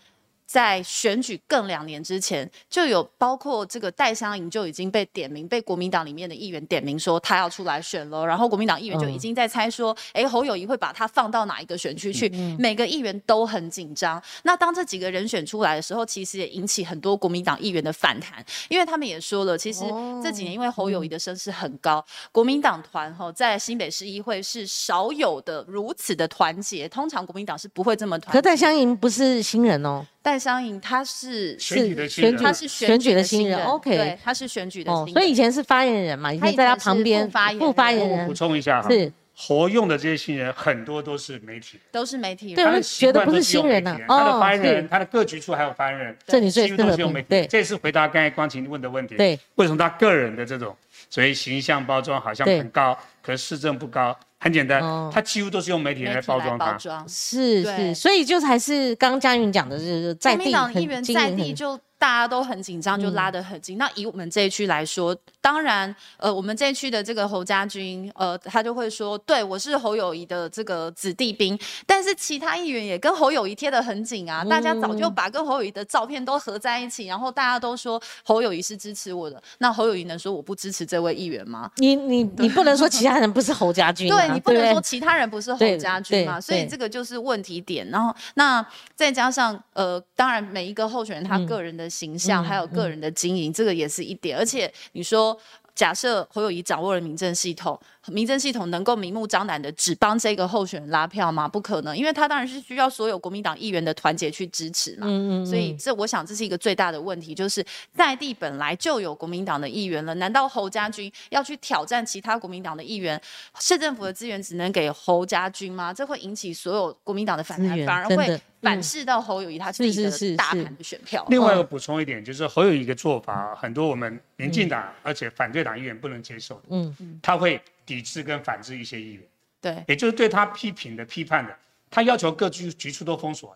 在选举更两年之前，就有包括这个戴香莹就已经被点名，被国民党里面的议员点名说他要出来选了，然后国民党议员就已经在猜说，哎，侯友谊会把他放到哪一个选区去？每个议员都很紧张。那当这几个人选出来的时候，其实也引起很多国民党议员的反弹，因为他们也说了，其实这几年因为侯友谊的声势很高，国民党团哈在新北市议会是少有的如此的团结，通常国民党是不会这么团。可戴香莹不是新人哦。戴商颖，他是选举的新人，他是选举的新人，OK，对，他是选举的新人，所以以前是发言人嘛，以前在他旁边副发言人。补充一下哈，是。活用的这些新人很多都是媒体，都是媒体，对，觉得不是新人呢。他的发言人，他的各局处还有发言人，这你最都是用媒体。对，这是回答刚才光晴问的问题。对，为什么他个人的这种所以形象包装好像很高，可是市政不高？很简单，它几乎都是用媒体来包装它，是是，所以就还是刚刚嘉云讲的，就是在地很在地就。大家都很紧张，就拉得很近。那以我们这一区来说，当然，呃，我们这一区的这个侯家军，呃，他就会说，对我是侯友谊的这个子弟兵。但是其他议员也跟侯友谊贴得很紧啊，大家早就把跟侯友谊的照片都合在一起，然后大家都说侯友谊是支持我的。那侯友谊能说我不支持这位议员吗？你你你不能说其他人不是侯家军，*laughs* 对你不能说其他人不是侯家军嘛？所以这个就是问题点。然后那再加上呃，当然每一个候选人他个人的。形象还有个人的经营，这个也是一点。而且你说，假设侯友谊掌握了民政系统。民政系统能够明目张胆的只帮这个候选人拉票吗？不可能，因为他当然是需要所有国民党议员的团结去支持嘛。嗯嗯。所以这我想这是一个最大的问题，就是在地本来就有国民党的议员了，难道侯家军要去挑战其他国民党的议员？市政府的资源只能给侯家军吗？这会引起所有国民党的反弹，反而会反噬到侯友谊他自己的大盘的选票。另外一个补充一点，就是侯友谊的做法，很多我们民进党而且反对党议员不能接受。嗯嗯。他会。抵制跟反制一些议员，对，也就是对他批评的、批判的，他要求各局局处都封锁，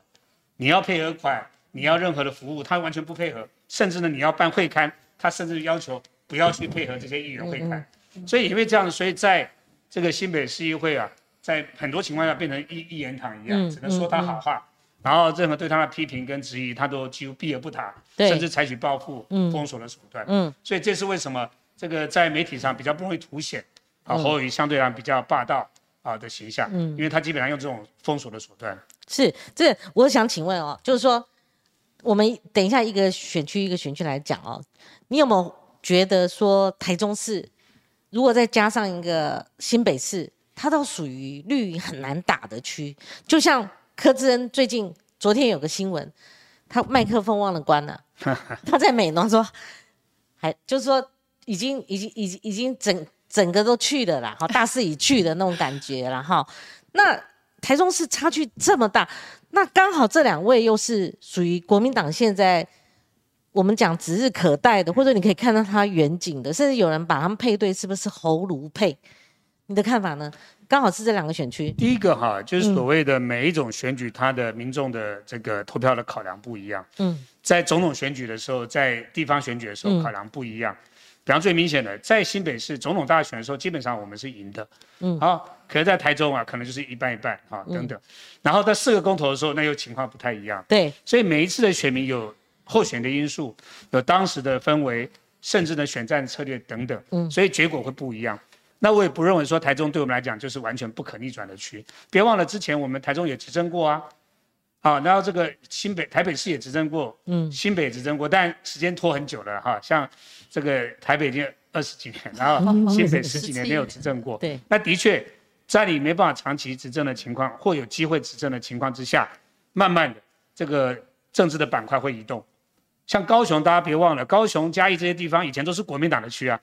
你要配合款，你要任何的服务，他完全不配合，甚至呢，你要办会刊，他甚至要求不要去配合这些议员会刊，所以因为这样，所以在这个新北市议会啊，在很多情况下变成一一言堂一样，只能说他好话，然后任何对他的批评跟质疑，他都几乎避而不谈，甚至采取报复、封锁的手段，嗯，所以这是为什么这个在媒体上比较不容易凸显。啊，侯友谊相对来比较霸道啊的形象，嗯，因为他基本上用这种封锁的手段。是，这我想请问哦，就是说，我们等一下一个选区一个选区来讲哦，你有没有觉得说台中市如果再加上一个新北市，它都属于绿很难打的区？就像柯志恩最近昨天有个新闻，他麦克风忘了关了，*laughs* 他在美农说，还就是说已经已经已经已经整。整个都去了啦，哈，*laughs* 大势已去的那种感觉了哈。那台中市差距这么大，那刚好这两位又是属于国民党现在我们讲指日可待的，或者你可以看到他远景的，甚至有人把他们配对，是不是侯卢配？你的看法呢？刚好是这两个选区。第一个哈，就是所谓的每一种选举，它的民众的这个投票的考量不一样。嗯，在总统选举的时候，在地方选举的时候考量不一样。比方最明显的，在新北市总统大选的时候，基本上我们是赢的，嗯，好，可是在台中啊，可能就是一半一半啊，等等。然后在四个公投的时候，那又情况不太一样。对，所以每一次的选民有候选的因素，有当时的氛围，甚至呢选战策略等等，嗯，所以结果会不一样。那我也不认为说台中对我们来讲就是完全不可逆转的区。别忘了之前我们台中也执政过啊，啊，然后这个新北台北市也执政过，嗯，新北执政过，但时间拖很久了哈，像。这个台北已经二十几年，然后新北十几年没有执政过。对，那的确，在你没办法长期执政的情况，或有机会执政的情况之下，慢慢的这个政治的板块会移动。像高雄，大家别忘了，高雄、嘉义这些地方以前都是国民党的区啊。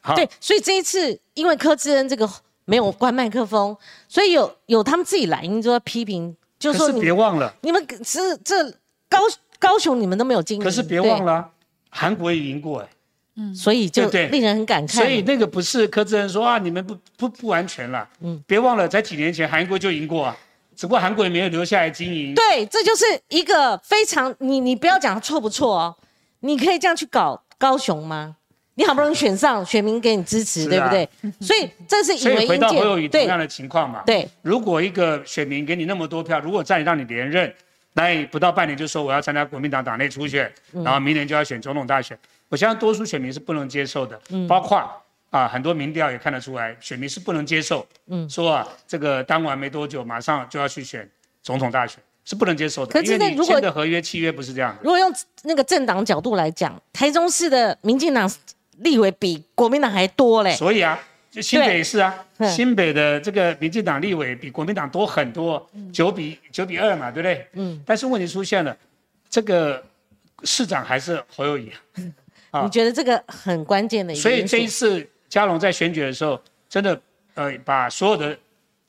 好，对，所以这一次因为柯志恩这个没有关麦克风，所以有有他们自己来，因就要批评，就是别忘了，你们是这高高雄你们都没有经历。可是别忘了，韩国也赢过哎。所以就令人很感慨。所以那个不是柯志恩说啊，你们不不不完全了。嗯，别忘了，在几年前韩国就赢过啊，只不过韩国也没有留下来经营。对，这就是一个非常你你不要讲错不错哦，你可以这样去搞高雄吗？你好不容易选上，*laughs* 选民给你支持，对不对？*laughs* 所以这是所以回到侯友谊同样的情况嘛。对，如果一个选民给你那么多票，如果再让你连任，那不到半年就说我要参加国民党党内初选，然后明年就要选总统大选，我相信多数选民是不能接受的，嗯包括啊很多民调也看得出来，选民是不能接受，嗯，说啊这个当完没多久马上就要去选总统大选，是不能接受的。可是如果的合约契约不是这样的，如果用那个政党角度来讲，台中市的民进党立委比国民党还多嘞，所以啊。就新北市啊，新北的这个民进党立委比国民党多很多，九比九比二嘛，对不对？嗯。但是问题出现了，这个市长还是侯友谊啊。你觉得这个很关键的？所以这一次嘉龙在选举的时候，真的呃把所有的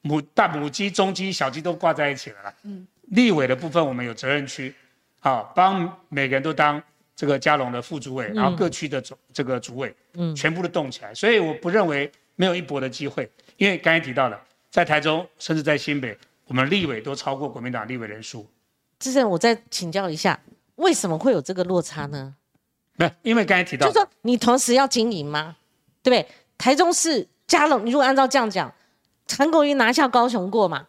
母大母鸡、中鸡、小鸡都挂在一起了啦。嗯。立委的部分我们有责任区，好帮每个人都当这个嘉龙的副主委，然后各区的总这个主委，嗯，全部都动起来。所以我不认为。没有一搏的机会，因为刚才提到了，在台中甚至在新北，我们立委都超过国民党立委人数。志胜，我再请教一下，为什么会有这个落差呢？没，因为刚才提到，就说你同时要经营吗？对不对？台中市加了，你如果按照这样讲，韩国瑜拿下高雄过嘛？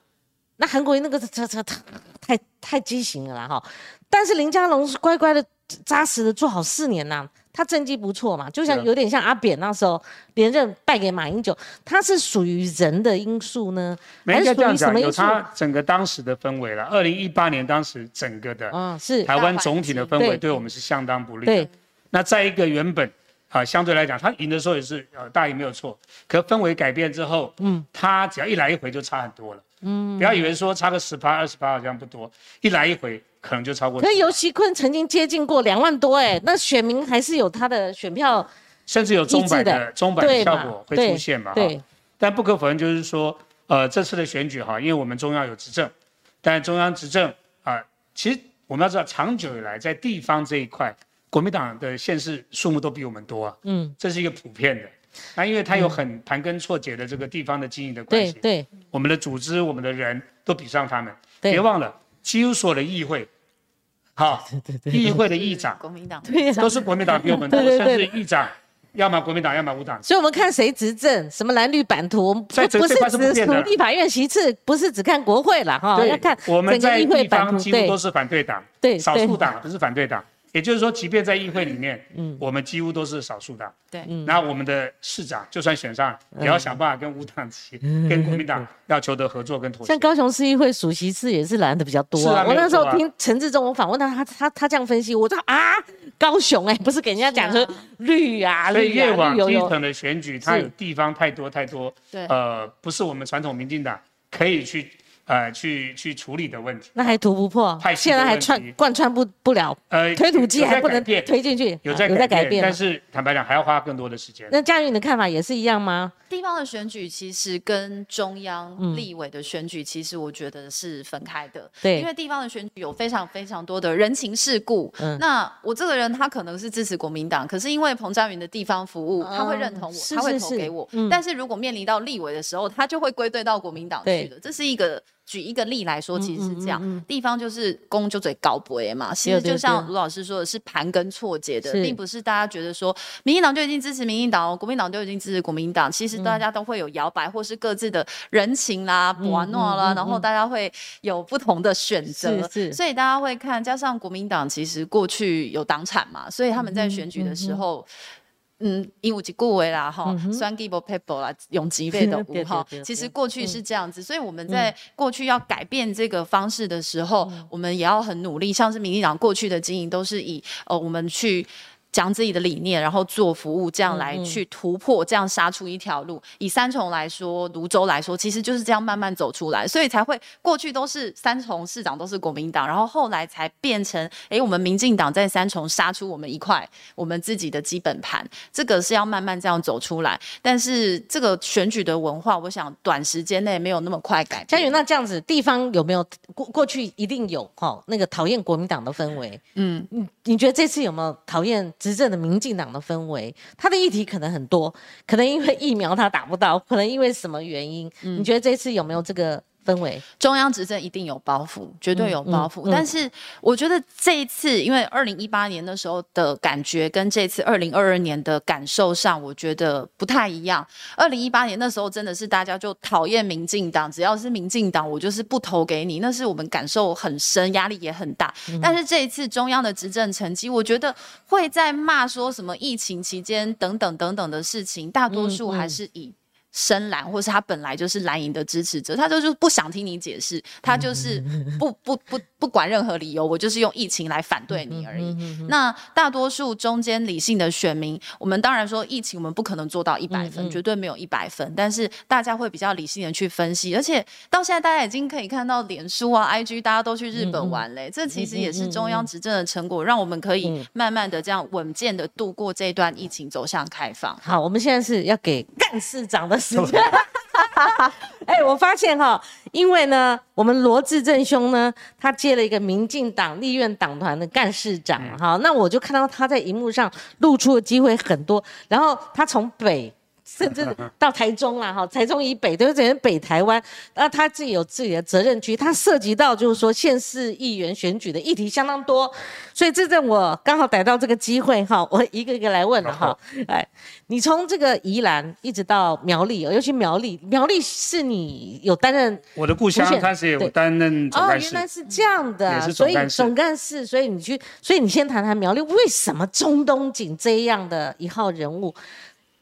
那韩国瑜那个这这太太太畸形了啦哈。但是林佳龙是乖乖的、扎实的做好四年呐。他政绩不错嘛，就像有点像阿扁那时候连任败给马英九，他是属于人的因素呢，还是属于什么因素？有他整个当时的氛围了。二零一八年当时整个的，嗯，是台湾总体的氛围对我们是相当不利的。那再一个原本啊相对来讲，他赢的时候也是呃大赢没有错，可氛围改变之后，嗯，他只要一来一回就差很多了。嗯，不要以为说差个十八二十八好像不多，一来一回。可能就超过。可尤其坤曾经接近过两万多哎，那选民还是有他的选票，甚至有中百的中百的效果会出现嘛？对。但不可否认，就是说，呃，这次的选举哈，因为我们中央有执政，但中央执政啊，其实我们要知道，长久以来在地方这一块，国民党的县市数目都比我们多啊。嗯。这是一个普遍的，那因为它有很盘根错节的这个地方的经营的关系。对对。我们的组织，我们的人都比上他们。别忘了。几乎所有的议会，好，*laughs* 议会的议长，国民党，对都是国民党比我们多，甚至议长，要么国民党，要么无党。所以，我们看谁执政，什么蓝绿版图，不不是只土地法院席次，不是只看国会了哈，要看我们在地方几乎都是反对党，对，少数党不是反对党。也就是说，即便在议会里面，嗯，我们几乎都是少数党。对，那我们的市长就算选上，也要想办法跟无党籍、跟国民党要求得合作跟妥协。像高雄市议会主席次也是蓝的比较多。啊，我那时候听陈志忠，我访问他，他他他这样分析，我说啊，高雄哎，不是给人家讲说绿啊，所以越往基层的选举，它有地方太多太多，对，呃，不是我们传统民进党可以去。呃，去去处理的问题，那还突不破，现在还穿贯穿不不了，呃，推土机还不能推进去，有在有在改变，但是坦白讲还要花更多的时间。那嘉云的看法也是一样吗？地方的选举其实跟中央立委的选举，其实我觉得是分开的。对，因为地方的选举有非常非常多的人情世故。嗯，那我这个人他可能是支持国民党，可是因为彭佳云的地方服务，他会认同我，他会投给我。但是如果面临到立委的时候，他就会归队到国民党去的。这是一个。举一个例来说，其实是这样，地方就是公就嘴高博嘛。其实就像卢老师说的，是盘根错节的，并不是大家觉得说，民进党就已经支持民进党，国民党就已经支持国民党。其实大家都会有摇摆，或是各自的人情啦、博诺啦，然后大家会有不同的选择。所以大家会看，加上国民党其实过去有党产嘛，所以他们在选举的时候。嗯，鹦鹉及顾维啦，哈，双 give or paper 啦，用几倍的五哈。其实过去是这样子，所以我们在过去要改变这个方式的时候，我们也要很努力。像是民进党过去的经营，都是以呃我们去。讲自己的理念，然后做服务，这样来去突破，这样杀出一条路。以三重来说，泸州来说，其实就是这样慢慢走出来，所以才会过去都是三重市长都是国民党，然后后来才变成，哎，我们民进党在三重杀出我们一块我们自己的基本盘，这个是要慢慢这样走出来。但是这个选举的文化，我想短时间内没有那么快改。嘉宇，那这样子地方有没有过过去一定有哈那个讨厌国民党的氛围？嗯，你你觉得这次有没有讨厌？执政的民进党的氛围，他的议题可能很多，可能因为疫苗他打不到，可能因为什么原因？你觉得这次有没有这个氛围，中央执政一定有包袱，绝对有包袱。但是我觉得这一次，因为二零一八年的时候的感觉跟这次二零二二年的感受上，我觉得不太一样。二零一八年那时候真的是大家就讨厌民进党，只要是民进党，我就是不投给你。那是我们感受很深，压力也很大。但是这一次中央的执政成绩，我觉得会在骂说什么疫情期间等等等等的事情，大多数还是以。深蓝，或是他本来就是蓝营的支持者，他就是不想听你解释，他就是 *laughs* 不不不不管任何理由，我就是用疫情来反对你而已。那大多数中间理性的选民，我们当然说疫情我们不可能做到一百分，绝对没有一百分，但是大家会比较理性的去分析，而且到现在大家已经可以看到脸书啊、IG，大家都去日本玩嘞，这其实也是中央执政的成果，让我们可以慢慢的这样稳健的度过这段疫情，走向开放。好，我们现在是要给干事长的。时间，*laughs* 哎，我发现哈，因为呢，我们罗志正兄呢，他接了一个民进党立院党团的干事长，哈，那我就看到他在荧幕上露出的机会很多，然后他从北。甚至到台中啦，哈，台中以北都是整个北台湾，那他自己有自己的责任区，他涉及到就是说县市议员选举的议题相当多，所以这阵我刚好逮到这个机会哈，我一个一个来问了哈，哎，你从这个宜兰一直到苗栗，尤其苗栗，苗栗是你有担任我的故乡，开始有担任总干事，哦，原来是这样的，所以总干事，所以你去，所以你先谈谈苗栗为什么中东锦这样的一号人物。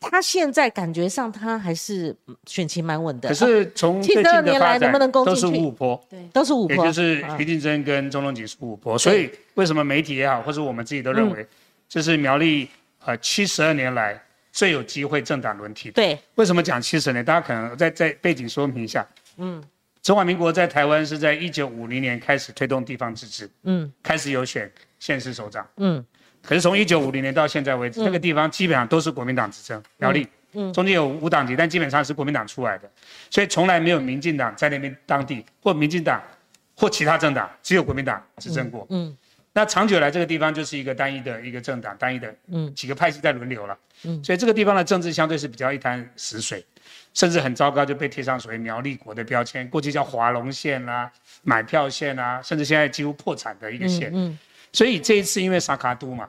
他现在感觉上，他还是选情蛮稳的。可是从七十二年来，能不能攻进去？都是五坡，对，都是五坡。也就是徐定珍跟钟东锦是五坡，所以为什么媒体也好，或者我们自己都认为，这是苗栗呃七十二年来最有机会政党轮替。对，为什么讲七十年？大家可能在在背景说明一下。嗯，中华民国在台湾是在一九五零年开始推动地方自治，嗯，开始有选县市首长，嗯。可是从一九五零年到现在为止，那个地方基本上都是国民党执政，苗栗，嗯，中间有无党籍，但基本上是国民党出来的，所以从来没有民进党在那边当地或民进党或其他政党，只有国民党执政过，嗯，那长久来这个地方就是一个单一的一个政党，单一的，嗯，几个派系在轮流了，嗯，所以这个地方的政治相对是比较一潭死水，甚至很糟糕，就被贴上所谓苗栗国的标签，过去叫华龙县啦、买票县啦，甚至现在几乎破产的一个县，嗯，所以这一次因为沙卡都嘛。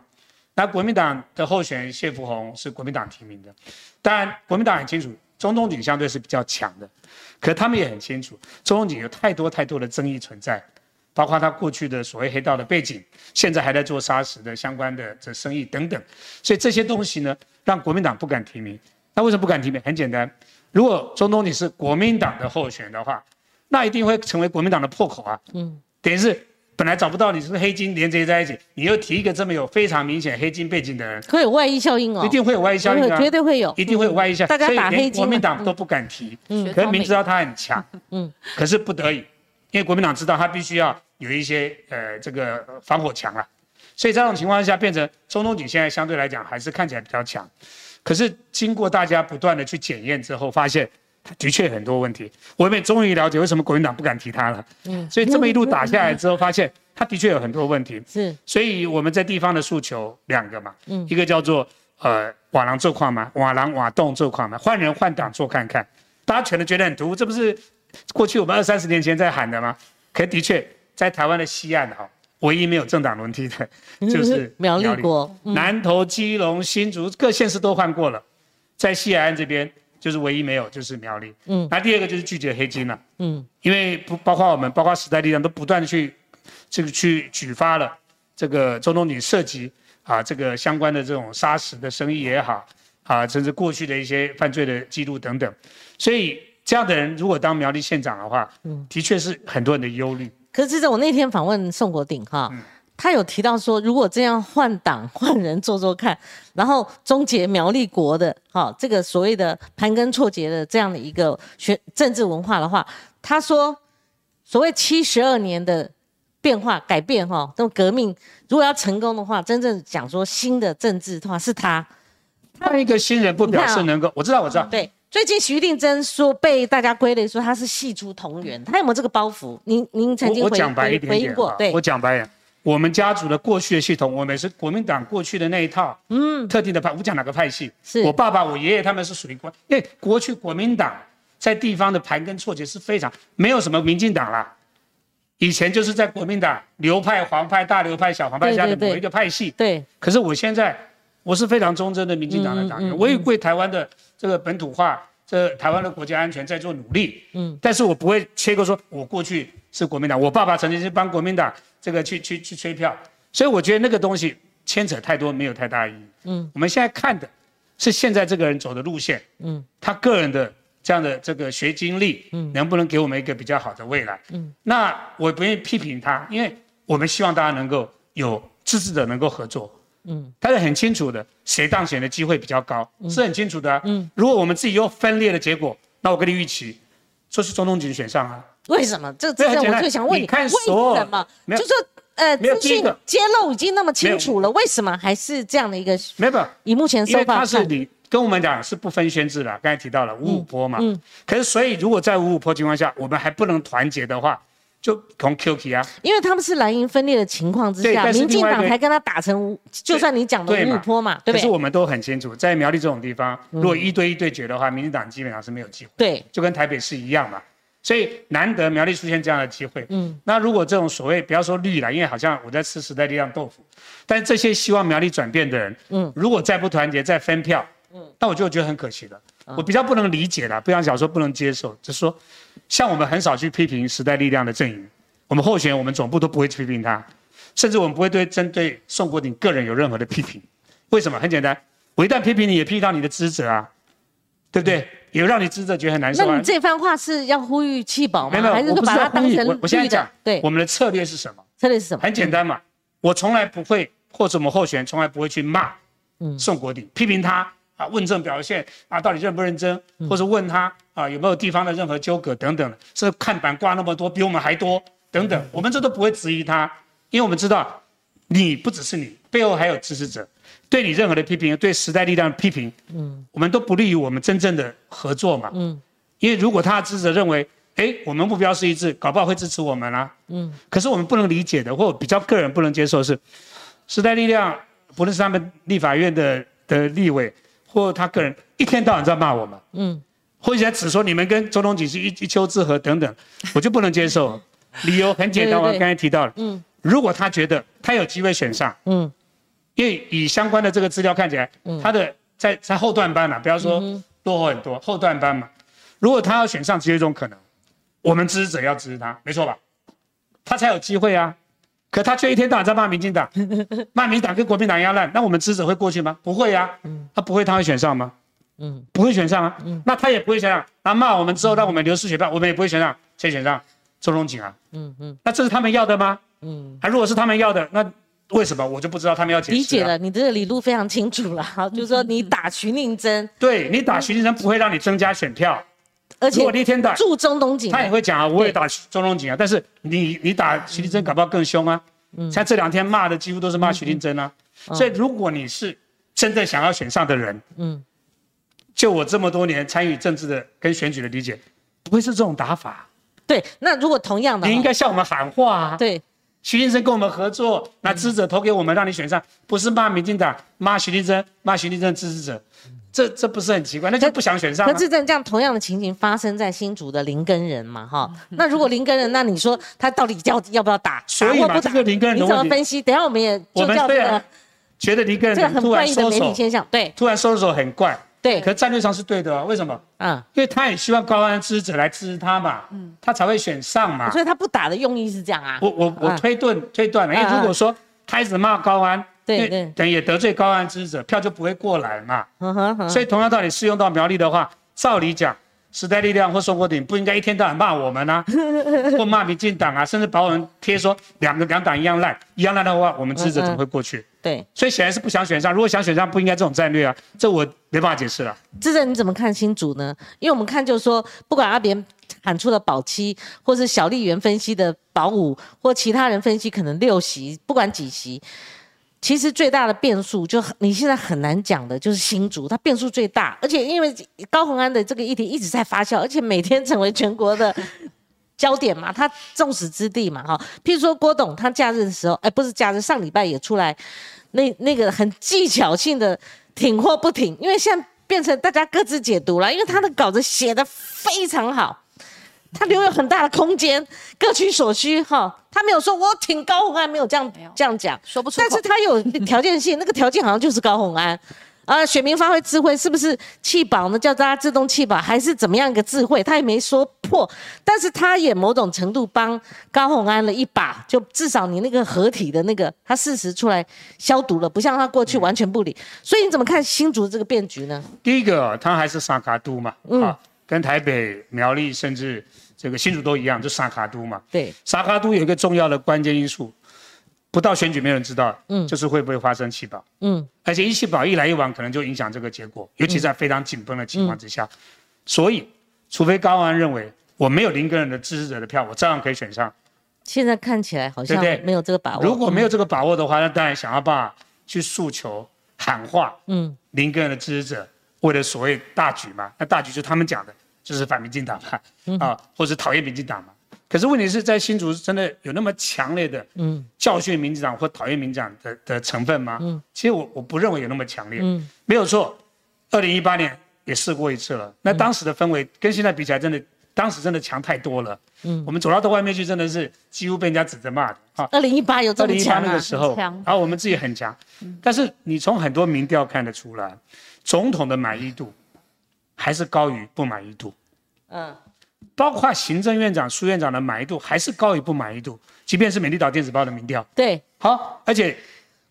那国民党的候选人谢福洪是国民党提名的，当然国民党很清楚，中东锦相对是比较强的，可他们也很清楚，中东锦有太多太多的争议存在，包括他过去的所谓黑道的背景，现在还在做砂石的相关的这生意等等，所以这些东西呢，让国民党不敢提名。那为什么不敢提名？很简单，如果中东锦是国民党的候选人的话，那一定会成为国民党的破口啊，嗯，等于是。本来找不到你是黑金连接在一起，你又提一个这么有非常明显黑金背景的人，会有外溢效应哦，一定会有外溢效应啊，绝对会有，一定会有外溢效应。大家打黑金，国民党都不敢提，嗯，可是明知道他很强，嗯，可是不得已，因为国民党知道他必须要有一些呃这个防火墙啊，所以这种情况下变成中东锦现在相对来讲还是看起来比较强，可是经过大家不断的去检验之后，发现。的确很多问题，我们终于了解为什么国民党不敢提他了。嗯，所以这么一路打下来之后，发现他的确有很多问题。是，所以我们在地方的诉求两个嘛，嗯，一个叫做呃瓦郎做矿嘛，瓦郎瓦洞做矿嘛，换人换党做看看，大家可能觉得很突兀，这不是过去我们二三十年前在喊的吗？可的确在台湾的西岸哈，唯一没有政党轮替的，就是苗栗国，南投、基隆、新竹各县市都换过了，在西海岸这边。就是唯一没有，就是苗栗。嗯，那第二个就是拒绝黑金了。嗯，因为不包括我们，包括时代力量都不断的去，这个去举发了这个周东锦涉及啊这个相关的这种砂石的生意也好，啊甚至过去的一些犯罪的记录等等，所以这样的人如果当苗栗县长的话，嗯，的确是很多人的忧虑。可是我那天访问宋国鼎哈。他有提到说，如果这样换党换人做做看，然后终结苗栗国的哈这个所谓的盘根错节的这样的一个学政治文化的话，他说所谓七十二年的变化改变哈，这种革命如果要成功的话，真正讲说新的政治的话是他换一个新人不表示能够，我知道我知道。对，最近徐定珍说被大家归类说他是系出同源，他有没有这个包袱？您您曾经回回应过？对，我讲白一点。我们家族的过去的系统，我们是国民党过去的那一套，嗯，特定的派，我讲哪个派系？是我爸爸、我爷爷他们是属于国，因为过去国民党在地方的盘根错节是非常没有什么民进党啦。以前就是在国民党流派、黄派、大流派、小黄派下的某一个派系。对。可是我现在我是非常忠贞的民进党的党员，我也为台湾的这个本土化、这台湾的国家安全在做努力。嗯。但是我不会切割说，我过去是国民党，我爸爸曾经是帮国民党这个去去去吹票，所以我觉得那个东西牵扯太多，没有太大意义。嗯。我们现在看的。是现在这个人走的路线，嗯，他个人的这样的这个学经历，嗯，能不能给我们一个比较好的未来？嗯，那我不愿意批评他，因为我们希望大家能够有支持者能够合作，嗯，他是很清楚的，谁当选的机会比较高，是很清楚的，嗯，如果我们自己又分裂的结果，那我跟你预期，说是中东局选上啊？为什么？这这我就想问你，为什么？就说。呃，资讯揭露已经那么清楚了，为什么还是这样的一个？没有，以目前收发是你跟我们讲是不分宣制的，刚才提到了五五坡嘛。嗯。可是，所以如果在五五坡情况下，我们还不能团结的话，就从 QK 啊。因为他们是蓝营分裂的情况之下，民进党才跟他打成五，就算你讲的五五坡嘛，对不对？可是我们都很清楚，在苗栗这种地方，如果一对一对决的话，民进党基本上是没有机会。对。就跟台北市一样嘛。所以难得苗栗出现这样的机会，嗯，那如果这种所谓不要说绿了，因为好像我在吃时代力量豆腐，但这些希望苗栗转变的人，嗯，如果再不团结再分票，嗯，那我就觉得很可惜了。我比较不能理解的，不想讲说不能接受，就是说，像我们很少去批评时代力量的阵营，我们候选人我们总部都不会去批评他，甚至我们不会对针对宋国鼎个人有任何的批评。为什么？很简单，我一旦批评你，也批评到你的职责啊，对不对？有让你知着觉得很难受。那你这番话是要呼吁弃保吗？还是把它当成我我现在讲，对，我们的策略是什么？策略是什么？很简单嘛，我从来不会，或者我们候选人从来不会去骂，嗯，宋国鼎，批评他啊，问政表现啊，到底认不认真，或者问他啊，有没有地方的任何纠葛等等，是看板挂那么多，比我们还多等等，我们这都不会质疑他，因为我们知道，你不只是你，背后还有支持者。对你任何的批评，对时代力量的批评，嗯，我们都不利于我们真正的合作嘛，嗯，因为如果他的支持者认为，哎，我们目标是一致，搞不好会支持我们啊，嗯，可是我们不能理解的，或比较个人不能接受是，时代力量不论是他们立法院的的立委，或他个人一天到晚在骂我们，嗯，或者只说你们跟周东锦是一一丘之貉等等，我就不能接受，理由很简单，我刚才提到了，嗯，如果他觉得他有机会选上，嗯。因为以相关的这个资料看起来，他的在在后段班嘛，不要说落后很多，后段班嘛。如果他要选上，只有一种可能，我们支持者要支持他，没错吧？他才有机会啊。可他却一天到晚在骂民进党，*laughs* 骂民党跟国民党一样烂，那我们支持者会过去吗？不会呀。他不会，他会选上吗？嗯，不会选上啊。那他也不会选上。他骂我们之后，让我们流失选票，我们也不会选上。谁选上？周荣景啊。嗯嗯。那这是他们要的吗？嗯。还如果是他们要的，那。为什么我就不知道他们要解释？理解了，你这个理路非常清楚了。好，就是说你 *laughs* 打徐令珍，对你打徐令珍不会让你增加选票，而且如果你一天打助中东锦，他也会讲啊，我也打中东锦啊。但是你你打徐令珍，搞不好更凶啊。嗯，像这两天骂的几乎都是骂徐令珍啊。所以如果你是真正想要选上的人，嗯，就我这么多年参与政治的跟选举的理解，不会是这种打法。对，那如果同样的，你应该向我们喊话啊。对。徐立珍跟我们合作，那支持者投给我们，让你选上，不是骂民进党，骂徐立珍，骂徐立珍支持者，这这不是很奇怪？那就不想选上。可是这样同样的情形发生在新竹的林根人嘛，哈，那如果林根人，那你说他到底要要不要打？所以嘛，这个林根人你怎么分析？等下我们也我们虽然觉得林根人突然收手，对，突然收手很怪。对，可战略上是对的，啊为什么？嗯，因为他也希望高安支持者来支持他嘛，嗯，他才会选上嘛。所以他不打的用意是这样啊。我我我推断推断了，因为如果说开始骂高安，对对，等于也得罪高安支持者，票就不会过来嘛。嗯哼。所以同样道理适用到苗栗的话，照理讲，时代力量或宋国鼎不应该一天到晚骂我们啊，*laughs* 或骂民进党啊，甚至把我们贴说两个两党一样烂，一样烂的话，我们支持者怎么会过去？对，所以显然是不想选上。如果想选上，不应该这种战略啊，这我没办法解释了。智正你怎么看新竹呢？因为我们看就是说，不管阿扁喊出了保七，或是小丽媛分析的保五，或其他人分析可能六席，不管几席，其实最大的变数就你现在很难讲的，就是新竹，它变数最大，而且因为高鸿安的这个议题一直在发酵，而且每天成为全国的。焦点嘛，他众矢之的嘛，哈。譬如说郭董，他假日的时候，哎，不是假日，上礼拜也出来，那那个很技巧性的挺或不挺，因为现在变成大家各自解读了，因为他的稿子写的非常好，他留有很大的空间，各取所需哈。他没有说我挺高红安，没有这样这样讲，说不出。但是他有条件性，那个条件好像就是高红安。啊，选民发挥智慧是不是弃保呢？叫大家自动弃保，还是怎么样一个智慧？他也没说破，但是他也某种程度帮高鸿安了一把，就至少你那个合体的那个，他事实出来消毒了，不像他过去完全不理。所以你怎么看新竹这个变局呢？第一个，他还是沙卡都嘛，啊，跟台北、苗栗甚至这个新竹都一样，就沙卡都嘛。对，沙卡都有一个重要的关键因素。不到选举，没有人知道，嗯，就是会不会发生弃保，嗯，而且一弃保一来一往，可能就影响这个结果，尤其在非常紧绷的情况之下，所以，除非高安认为我没有林根人的支持者的票，我照样可以选上。现在看起来好像没有这个把握。如果没有这个把握的话，那当然想要办法去诉求喊话，嗯，林根人的支持者为了所谓大局嘛，那大局就他们讲的，就是反民进党嘛，啊，或者讨厌民进党嘛。可是问题是在新竹真的有那么强烈的嗯教训民进党或讨厌民进党的的成分吗？嗯，其实我我不认为有那么强烈。嗯，没有错，二零一八年也试过一次了。那当时的氛围跟现在比起来，真的当时真的强太多了。嗯，我们走到到外面去，真的是几乎被人家指着骂的。啊，二零一八有这么强二零一八那个时候，然后我们自己很强。但是你从很多民调看得出来，总统的满意度还是高于不满意度。嗯。包括行政院长、苏院长的满意度还是高于不满意度，即便是美丽岛电子报的民调。对，好，而且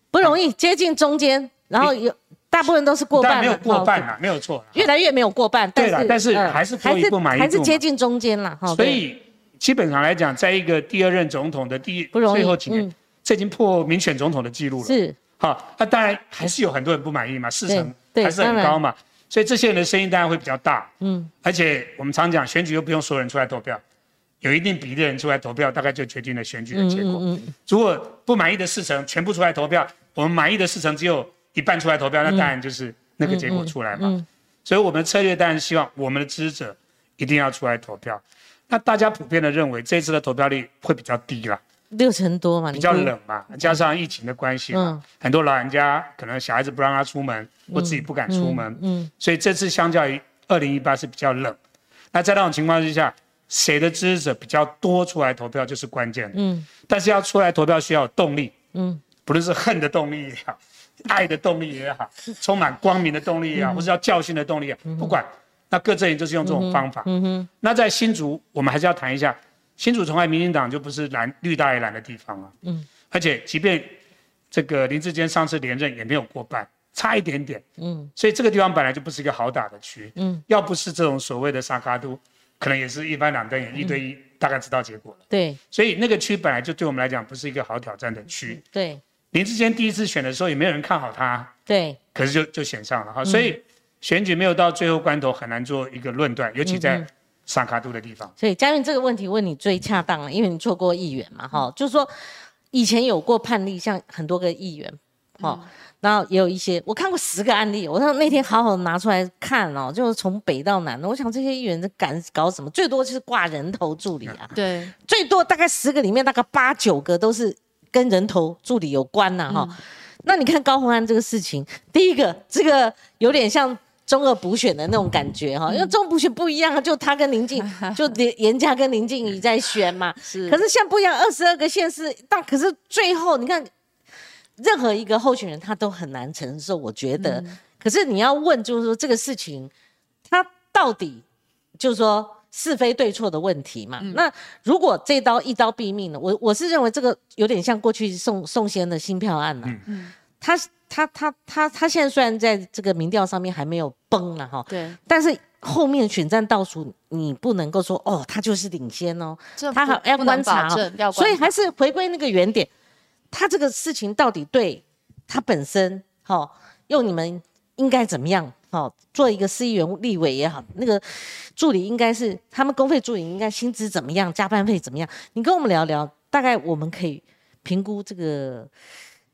不容易接近中间，然后有大部分都是过半，没有过半啊，没有错，越来越没有过半。对了，但是还是高于不满意度，还是接近中间了。所以基本上来讲，在一个第二任总统的第最后几年，这已经破民选总统的记录了。是，好，那当然还是有很多人不满意嘛，四成还是很高嘛。所以这些人的声音当然会比较大，嗯，而且我们常讲选举又不用所有人出来投票，有一定比例的人出来投票，大概就决定了选举的结果。如果不满意的四成全部出来投票，我们满意的四成只有一半出来投票，那当然就是那个结果出来嘛。所以我们的策略当然希望我们的支持者一定要出来投票。那大家普遍的认为这次的投票率会比较低啦。六成多嘛，比较冷嘛，加上疫情的关系嘛，很多老人家可能小孩子不让他出门，或自己不敢出门，嗯，所以这次相较于二零一八是比较冷。那在那种情况之下，谁的支持者比较多出来投票就是关键嗯，但是要出来投票需要有动力，嗯，不论是恨的动力也好，*laughs* 爱的动力也好，充满光明的动力也好，或是要教训的动力也好，不管，那各阵营就是用这种方法。嗯哼，那在新竹，我们还是要谈一下。新竹从来民进党就不是蓝绿大于蓝的地方啊，嗯，而且即便这个林志坚上次连任也没有过半，差一点点，嗯，所以这个地方本来就不是一个好打的区，嗯，要不是这种所谓的沙卡都，可能也是一般两队一对一，大概知道结果了，对，所以那个区本来就对我们来讲不是一个好挑战的区，对，林志坚第一次选的时候也没有人看好他，对，可是就就选上了。哈，所以选举没有到最后关头很难做一个论断，尤其在。上卡度的地方，所以嘉韵这个问题问你最恰当了，因为你做过议员嘛，哈，就是说以前有过判例，像很多个议员，哈，然后也有一些我看过十个案例，我说那天好好拿出来看哦，就是从北到南的，我想这些议员在敢搞什么？最多就是挂人头助理啊，对，最多大概十个里面大概八九个都是跟人头助理有关呐，哈，那你看高鸿安这个事情，第一个这个有点像。中二补选的那种感觉哈，因为中补选不一样，就他跟林静，*laughs* 就严严家跟林静怡在选嘛。是。可是现在不一样，二十二个县市，但可是最后你看，任何一个候选人他都很难承受，我觉得。可是你要问，就是说这个事情，他到底就是说是非对错的问题嘛？那如果这刀一刀毙命了，我我是认为这个有点像过去宋宋先的新票案了。嗯嗯。他。他他他他现在虽然在这个民调上面还没有崩了哈，对，但是后面选战倒数，你不能够说哦，他就是领先哦，他还要观察哦，所以还是回归那个原点，他这个事情到底对他本身哈，用你们应该怎么样哈，做一个市议员立委也好，那个助理应该是他们公费助理应该薪资怎么样，加班费怎么样？你跟我们聊聊，大概我们可以评估这个。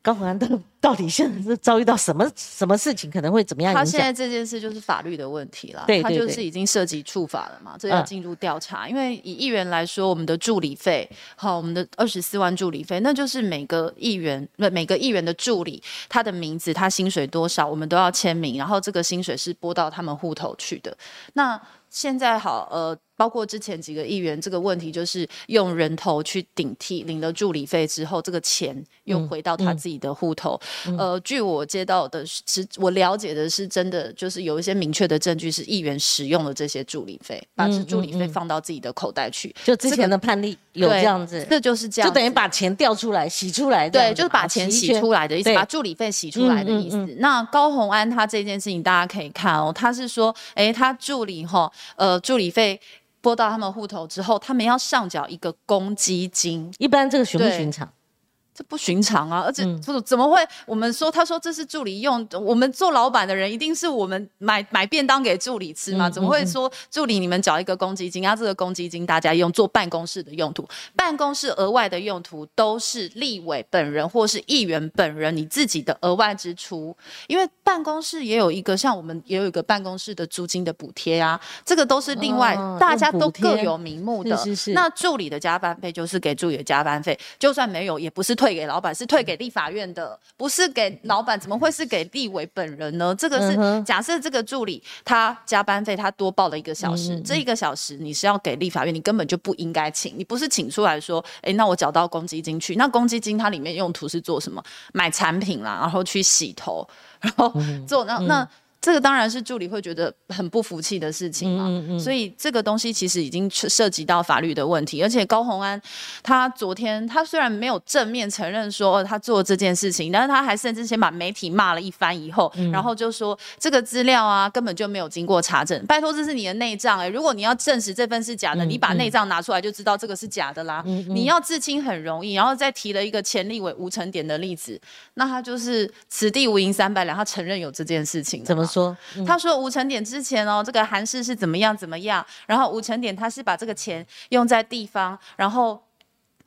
高鸿安到到底现在是遭遇到什么什么事情，可能会怎么样他现在？这件事就是法律的问题了，对对对他就是已经涉及处罚了嘛，这要嗯进入调查。因为以议员来说，我们的助理费，好，我们的二十四万助理费，那就是每个议员，不每个议员的助理，他的名字，他薪水多少，我们都要签名，然后这个薪水是拨到他们户头去的。那现在好，呃，包括之前几个议员，这个问题就是用人头去顶替，领了助理费之后，这个钱又回到他自己的户头。呃，据我接到的是，我了解的是，真的就是有一些明确的证据是议员使用了这些助理费，把这助理费放到自己的口袋去。就之前的判例有这样子，这就是这样，就等于把钱调出来、洗出来对，就是把钱洗出来的意思，把助理费洗出来的意思。那高红安他这件事情，大家可以看哦，他是说，哎，他助理哈，呃，助理费拨到他们户头之后，他们要上缴一个公积金，一般这个寻不对寻常？这不寻常啊！而且嗯不怎么会？我们说，他说这是助理用，我们做老板的人一定是我们买买便当给助理吃嘛？嗯怎么会说助理你们缴一个公积金，啊？这个公积金大家用做办公室的用途，办公室额外的用途都是立委本人或是议员本人你自己的额外支出，因为办公室也有一个像我们也有一个办公室的租金的补贴啊，这个都是另外、哦大家都各有名目的。是是是那助理的加班费就是给助理的加班费，就算没有，也不是退给老板，是退给立法院的，不是给老板，怎么会是给立委本人呢？这个是、嗯假设这个助理他加班费他多报了一个小时，这一个小时你是要给立法院，你根本就不应该请，你不是请出来说，哎，那我缴到公积金去，那公积金它里面用途是做什么？买产品啦，然后去洗头，然后嗯做那、那。这个当然是助理会觉得很不服气的事情嘛，嗯所以这个东西其实已经涉及到法律的问题，而且高洪安他昨天他虽然没有正面承认说、哦他做这件事情，但是他还甚至先把媒体骂了一番以后，然后就说这个资料啊根本就没有经过查证，拜托这是你的内账哎、如果你要证实这份是假的，你把内账拿出来就知道这个是假的啦，你要自清很容易，然后再提了一个前立委吴成点的例子，那他就是此地无银三百两，他承认有这件事情怎么说？他说五成点之前哦，这个韩氏是怎么样怎么样，然后五成点他是把这个钱用在地方，然后。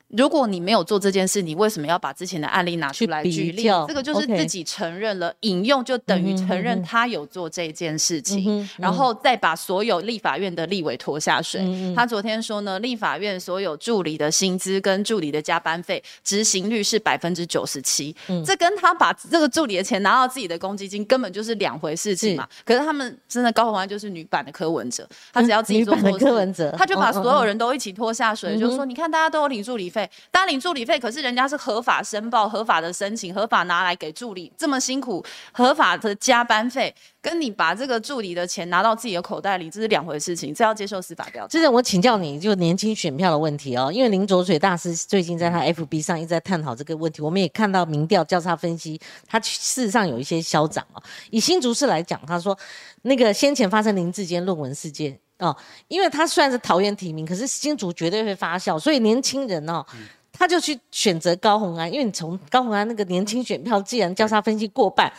如果你没有做这件事，你为什么要把之前的案例拿出来举例？这个就是自己承认了，引用就等于承认他有做这件事情，然后再把所有立法院的立委拖下水。他昨天说呢，立法院所有助理的薪资跟助理的加班费执行率是百分之九十七，这跟他把这个助理的钱拿到自己的公积金根本就是两回事情嘛。可是他们真的高虹安就是女版的柯文哲，他只要自己做柯文哲。他就把所有人都一起拖下水，就说你看大家都有领助理费，大家领助理费，可是人家是合法申报、合法的申请、合法拿来给助理，这么辛苦，合法的加班费，跟你把这个助理的钱拿到自己的口袋里，这是两回事情，这要接受司法调查。这是我请教你，就年轻选票的问题哦，因为林卓水大师最近在他 FB 上一直在探讨这个问题，我们也看到民调交叉分析，他事实上有一些消长哦。以新竹市来讲，他说那个先前发生林志坚论文事件哦，因为他虽然是桃园提名，可是新竹绝对会发酵，所以年轻人哦。他就去选择高红安，因为你从高红安那个年轻选票，既然交叉分析过半，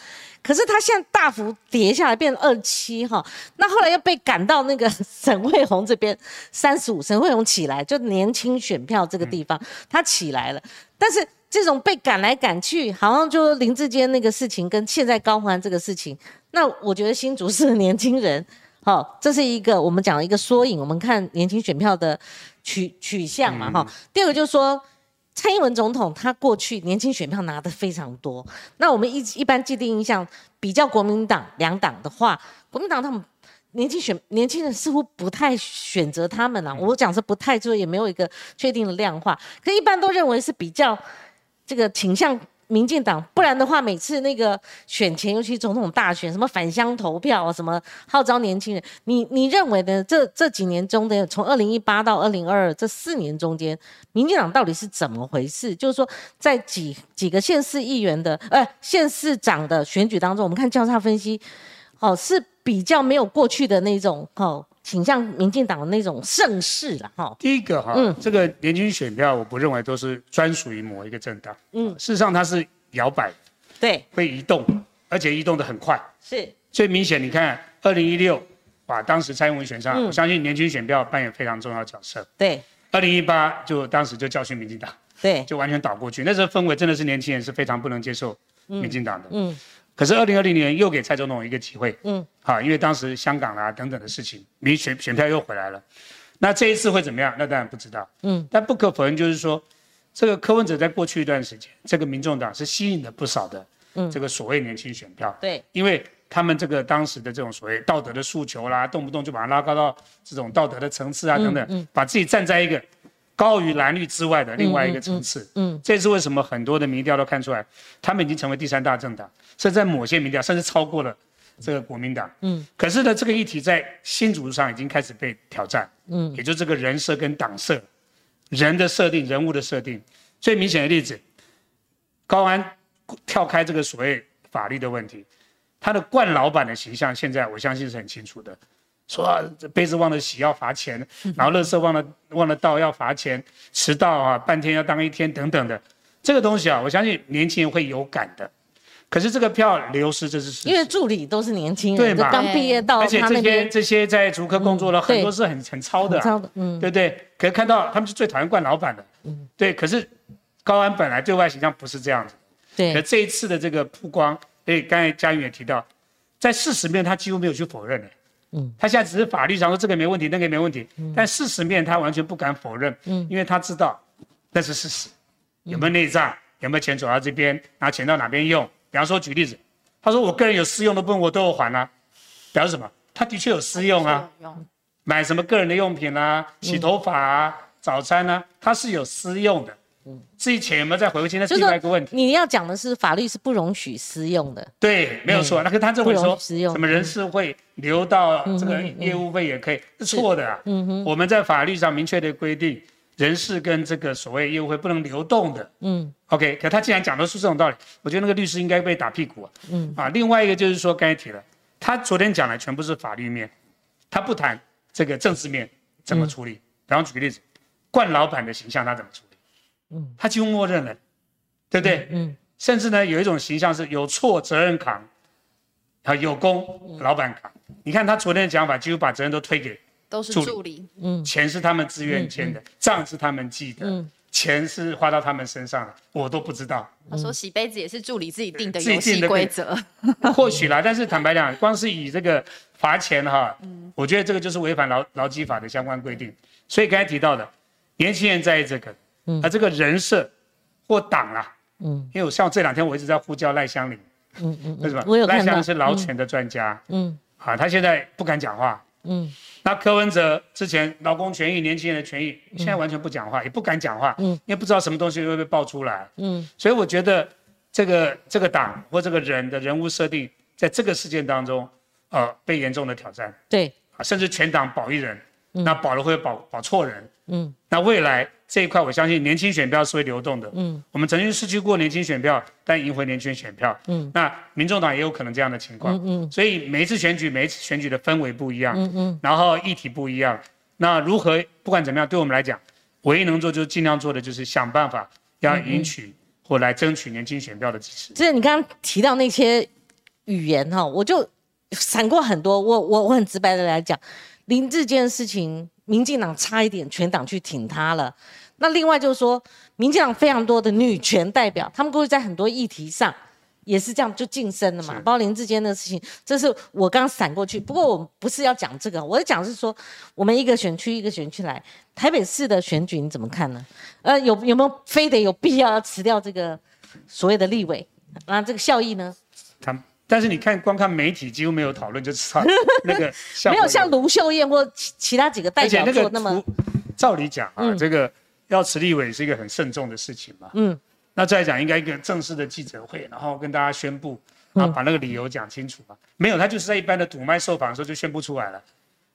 可是他现在大幅跌下来，变成二七哈。那后来又被赶到那个 *laughs* 沈惠宏这边三十五，沈惠宏起来，就年轻选票这个地方，他起来了。但是这种被赶来赶去，好像就林志坚那个事情跟现在高虹安这个事情，那我觉得新竹是年轻人。好，这是一个我们讲的一个缩影。我们看年轻选票的取取向嘛，哈、第二个就是说，蔡英文总统他过去年轻选票拿的非常多。那我们一一般既定印象，比较国民党两党的话，国民党他们年轻选年轻人似乎不太选择他们啊。我讲是不太，就是也没有一个确定的量化，可一般都认为是比较这个倾向。民进党，不然的话，每次那个选前，尤其总统大选，什么返乡投票啊，什么号召年轻人，你你认为呢？这这几年中的，从二零一八到二零二二这四年中间，民进党到底是怎么回事？就是说，在几几个县市议员的，呃，县市长的选举当中，我们看交叉分析，哦，是比较没有过去的那种哦，倾向民进党的那种盛世了哈。第一个哈，嗯这个年轻选票，我不认为都是专属于某一个政党，嗯事实上它是摇摆，对，会移动，而且移动的很快。是，最明显，你看二零一六把当时蔡英文选上，嗯我相信年轻选票扮演非常重要的角色。对二零一八就当时就教训民进党，对，就完全倒过去，那时候氛围真的是年轻人是非常不能接受民进党的。嗯。可是二零二零年又给蔡总统一个机会。嗯。好，因为当时香港啊等等的事情，民选选票又回来了。那这一次会怎么样？那当然不知道。嗯。但不可否认，就是说，这个柯文哲在过去一段时间，这个民众党是吸引了不少的嗯这个所谓年轻选票。对。因为他们这个当时的这种所谓道德的诉求啦，动不动就把它拉高到这种道德的层次啊等等，把自己站在一个高于蓝绿之外的另外一个层次。嗯。这是为什么很多的民调都看出来，他们已经成为第三大政党，甚至在某些民调甚至超过了。这个国民党，嗯，可是呢，这个议题在新组织上已经开始被挑战，嗯，也就这个人设跟党设，人的设定、人物的设定。最明显的例子，高安跳开这个所谓法律的问题，他的冠老板的形象，现在我相信是很清楚的，说杯子忘了洗要罚钱，然后垃圾忘了忘了倒要罚钱，迟到啊半天要当一天等等的，这个东西啊，我相信年轻人会有感的。可是这个票流失，这是因为助理都是年轻人，对刚毕业到而且这些这些在竹科工作了很多是很很糙的，糙的，嗯，对不对？可是看到他们是最讨厌惯老板的，嗯，对。可是高安本来对外形象不是这样子，对。可这一次的这个曝光，哎，刚才嘉云也提到，在事实面他几乎没有去否认的，嗯，他现在只是法律上说这个没问题，那个没问题，嗯但事实面他完全不敢否认，嗯，因为他知道那是事实，有没有内账，有没有钱走到这边，拿钱到哪边用。比方说，举例子，他说我个人有私用的部分我都有还啊，表示什么？他的确有私用啊，买什么个人的用品啊，洗头发啊，早餐啊，他是有私用的。嗯，至于钱有没有再回去，那是另外一个问题。你要讲的是法律是不容许私用的。对，没有错。那个他这会说什么人事会留到这个业务费也可以，是错的啊。嗯哼，我们在法律上明确的规定。人事跟这个所谓业务会不能流动的，嗯，OK，可他既然讲的是这种道理，我觉得那个律师应该被打屁股啊，嗯啊，另外一个就是说刚才提了，他昨天讲的全部是法律面，他不谈这个政治面怎么处理。然后举个例子，冠老板的形象他怎么处理？嗯，他几乎默认了，对不对？嗯，甚至呢有一种形象是有错责任扛，啊有功老板扛。你看他昨天的讲法，几乎把责任都推给。都是助理，嗯，钱是他们自愿签的，账是他们记的，嗯，钱是花到他们身上了，我都不知道。他说洗杯子也是助理自己定的游戏规则，*laughs* 或许啦，但是坦白讲，光是以这个罚钱哈，嗯，我觉得这个就是违反劳劳基法的相关规定。所以刚才提到的，年轻人在意这个，嗯，啊，这个人设或党啊，嗯，因为我像这两天我一直在呼叫赖香林，嗯嗯，为什么？赖香林是劳权的专家，嗯，啊，他现在不敢讲话。嗯，那柯文哲之前劳工权益、年轻人的权益，现在完全不讲话，也不敢讲话，嗯，因为不知道什么东西会被爆出来，嗯，所以我觉得这个这个党或这个人的人物设定，在这个事件当中，呃，被严重的挑战，对，啊，甚至全党保一人，那保了会保保错人，嗯，那未来。这一块我相信年轻选票是会流动的。嗯，我们曾经失去过年轻选票，但赢回年轻选票。嗯，那民众党也有可能这样的情况。嗯嗯，所以每一次选举，每一次选举的氛围不一样。嗯嗯，然后议题不一样。那如何不管怎么样，对我们来讲，唯一能做就是尽量做的就是想办法要赢取或来争取年轻选票的支持。就是你刚刚提到那些语言哈，我就闪过很多。我我我很直白的来讲，林志坚的事情。民进党差一点全党去挺他了，那另外就是说，民进党非常多的女权代表，他们过去在很多议题上也是这样就晋升了嘛。包括林志坚的事情，这是我刚闪过去。不过我不是要讲这个，我要讲是说，我们一个选区一个选区来，台北市的选举你怎么看呢？呃，有有没有非得有必要要辞掉这个所谓的立委？那这个效益呢？他。但是你看，光看媒体几乎没有讨论，就知道那个没有像卢秀燕或其其他几个代表做那么。照理讲啊，这个要持立委是一个很慎重的事情嘛。嗯。那再讲，应该一个正式的记者会，然后跟大家宣布，啊，把那个理由讲清楚嘛。没有，他就是在一般的堵麦受访的时候就宣布出来了。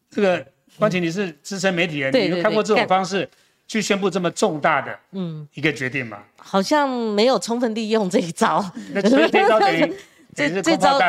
这个关晴，你是资深媒体人，你有看过这种方式去宣布这么重大的嗯一个决定吗？好像没有充分利用这一招。那这一招等于。*laughs* 这这招，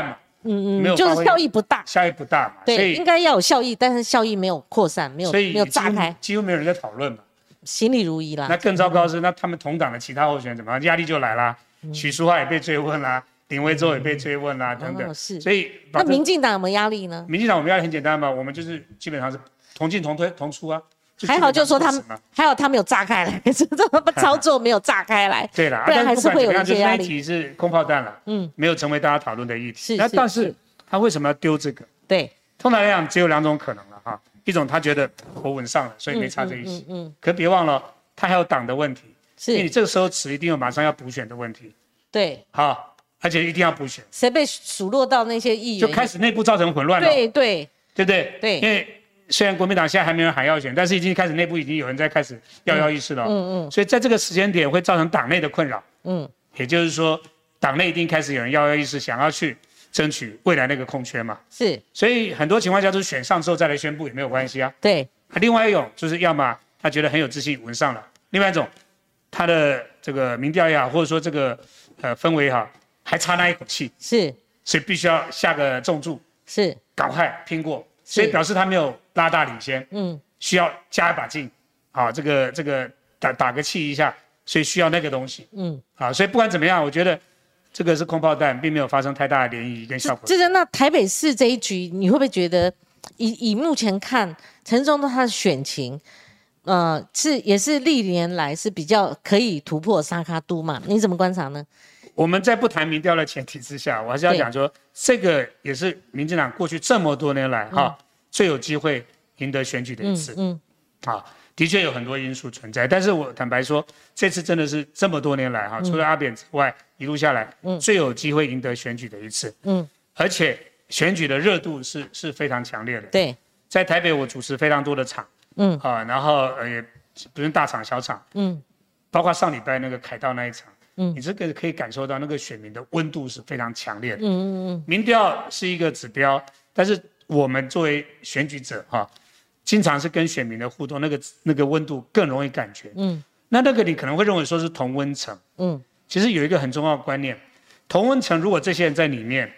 嗯嗯，就是效益不大，效益不大嘛。对，应该要有效益，但是效益没有扩散，没有没有炸开，几乎没有人在讨论嘛。心里如意啦。那更糟糕是，那他们同党的其他候选人怎么样？压力就来啦。许淑华也被追问啦，林威洲也被追问啦，等等。是。所以，那民进党有没有压力呢？民进党我们压力很简单嘛，我们就是基本上是同进同推同出啊，还好就说他们还好他没有炸开来，*laughs* 这么 *laughs* 操作没有炸开来，对了，不然还是会有一些压力。那题是空炮弹了，嗯，没有成为大家讨论的议题。是，那但是他为什么要丢这个？对，通常来讲只有两种可能了哈，一种他觉得我稳上了，所以没插这一席。嗯，可别忘了他还有党的问题，是，因为你这个时候持一定有马上要补选的问题。对，好，而且一定要补选。谁被数落到那些议员，就开始内部造成混乱了。对对，对不对？对，因为。虽然国民党现在还没有喊要选，但是已经开始内部已经有人在开始摇摇欲试了。嗯嗯。所以在这个时间点会造成党内的困扰。嗯。也就是说，党内一定开始有人摇摇欲试，想要去争取未来那个空缺嘛。是。所以很多情况下都是选上之后再来宣布也没有关系啊。对。另外一种就是要么他觉得很有自信稳上了，另外一种他的这个民调也好，或者说这个呃氛围也好，还差那一口气。是。所以必须要下个重注。是。赶快拼过。所以表示他没有拉大领先，嗯，需要加一把劲，啊，这个这个打打个气一下，所以需要那个东西，嗯，啊，所以不管怎么样，我觉得这个是空炮弹，并没有发生太大的涟漪跟效果。这是那台北市这一局，你会不会觉得以以目前看，陈忠的他的选情，呃，是也是历年来是比较可以突破沙卡都嘛？你怎么观察呢？我们在不谈民调的前提之下，我还是要讲说，这个也是民进党过去这么多年来哈最有机会赢得选举的一次。嗯，啊，的确有很多因素存在，但是我坦白说，这次真的是这么多年来哈，除了阿扁之外，一路下来，嗯，最有机会赢得选举的一次。嗯，而且选举的热度是是非常强烈的。对，在台北我主持非常多的场，嗯，啊，然后呃也不是大场小场，嗯，包括上礼拜那个凯道那一场。嗯，你这个可以感受到那个选民的温度是非常强烈的。嗯嗯嗯，民调是一个指标，但是我们作为选举者哈，经常是跟选民的互动，那个那个温度更容易感觉。嗯，那那个你可能会认为说是同温层。嗯，其实有一个很重要的观念，同温层如果这些人在里面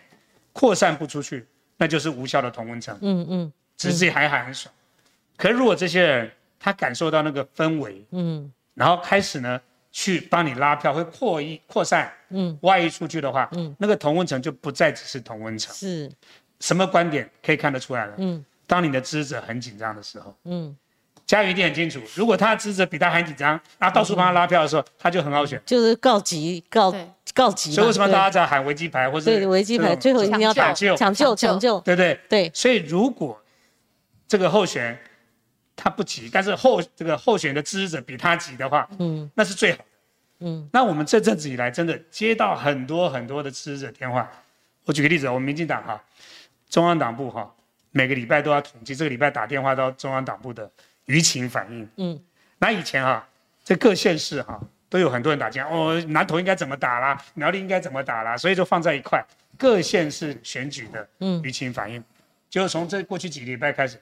扩散不出去，那就是无效的同温层。嗯嗯，只是自己还喊很爽。可是如果这些人他感受到那个氛围，嗯，然后开始呢？去帮你拉票，会扩一扩散，嗯，外溢出去的话，嗯，那个同温层就不再只是同温层。是，什么观点可以看得出来了？嗯，当你的支持者很紧张的时候，嗯，嘉瑜一定很清楚，如果他的支持者比他还紧张，啊到处帮他拉票的时候，他就很好选，就是告急告告急。所以为什么大家在喊危机牌，或者对。危机牌，最后一定要抢救抢救。抢救，对不对？对。所以如果这个候选人。他不急，但是候这个候选的支持者比他急的话，嗯，那是最好的，嗯。那我们这阵子以来真的接到很多很多的支持者电话。我举个例子，我们民进党哈，中央党部哈，每个礼拜都要统计这个礼拜打电话到中央党部的舆情反应，嗯。那以前哈，在各县市哈都有很多人打电话，哦，南投应该怎么打啦，苗栗应该怎么打啦，所以就放在一块，各县市选举的舆情反应，就是从这过去几个礼拜开始，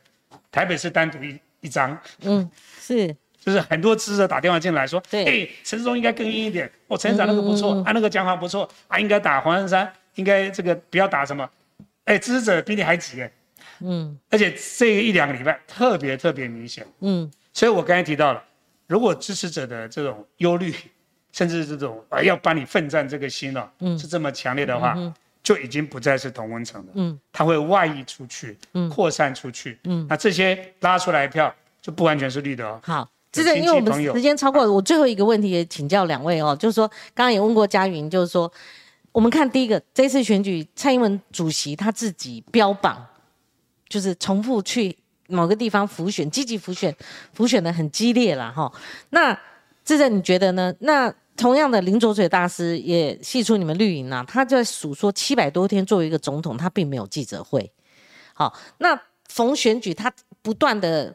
台北市单独一。一张，嗯，是，就是很多支持者打电话进来说，对，哎，陈世忠应该更硬一点，哦，陈长那个不错，啊，那个讲法不错，啊，应该打黄珊珊，应该这个不要打什么，哎，支持者比你还急哎，嗯，而且这一两个礼拜特别特别明显，嗯，所以我刚才提到了，如果支持者的这种忧虑，甚至这种啊要帮你奋战这个心了，嗯，是这么强烈的话。就已经不再是同温层了，嗯，它会外溢出去，嗯，扩散出去，嗯，那这些拉出来票就不完全是绿的哦。好，这个因为我们时间超过，我最后一个问题也请教两位哦，就是说刚刚也问过嘉云，就是说我们看第一个这次选举，蔡英文主席他自己标榜就是重复去某个地方浮选，积极浮选，浮选的很激烈了哈。那志正你觉得呢？那同样的，林卓水大师也系出你们绿营啊，他就在数说七百多天作为一个总统，他并没有记者会。好，那逢选举他不断的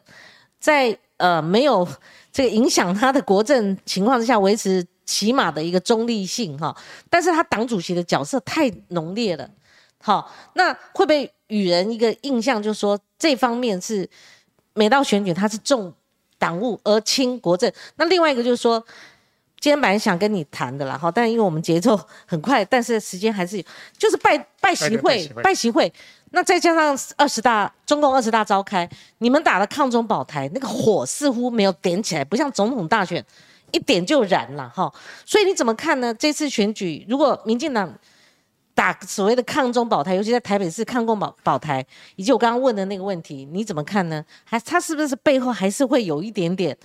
在呃没有这个影响他的国政情况之下，维持起码的一个中立性哈。但是他党主席的角色太浓烈了，好，那会不会与人一个印象，就是说这方面是每到选举他是重党务而轻国政？那另外一个就是说。今天本来想跟你谈的啦，哈，但因为我们节奏很快，但是时间还是就是拜拜习会，拜习会，那再加上二十大，中共二十大召开，你们打的抗中保台那个火似乎没有点起来，不像总统大选一点就燃了，哈，所以你怎么看呢？这次选举如果民进党打所谓的抗中保台，尤其在台北市抗共保保台，以及我刚刚问的那个问题，你怎么看呢？还他是不是背后还是会有一点点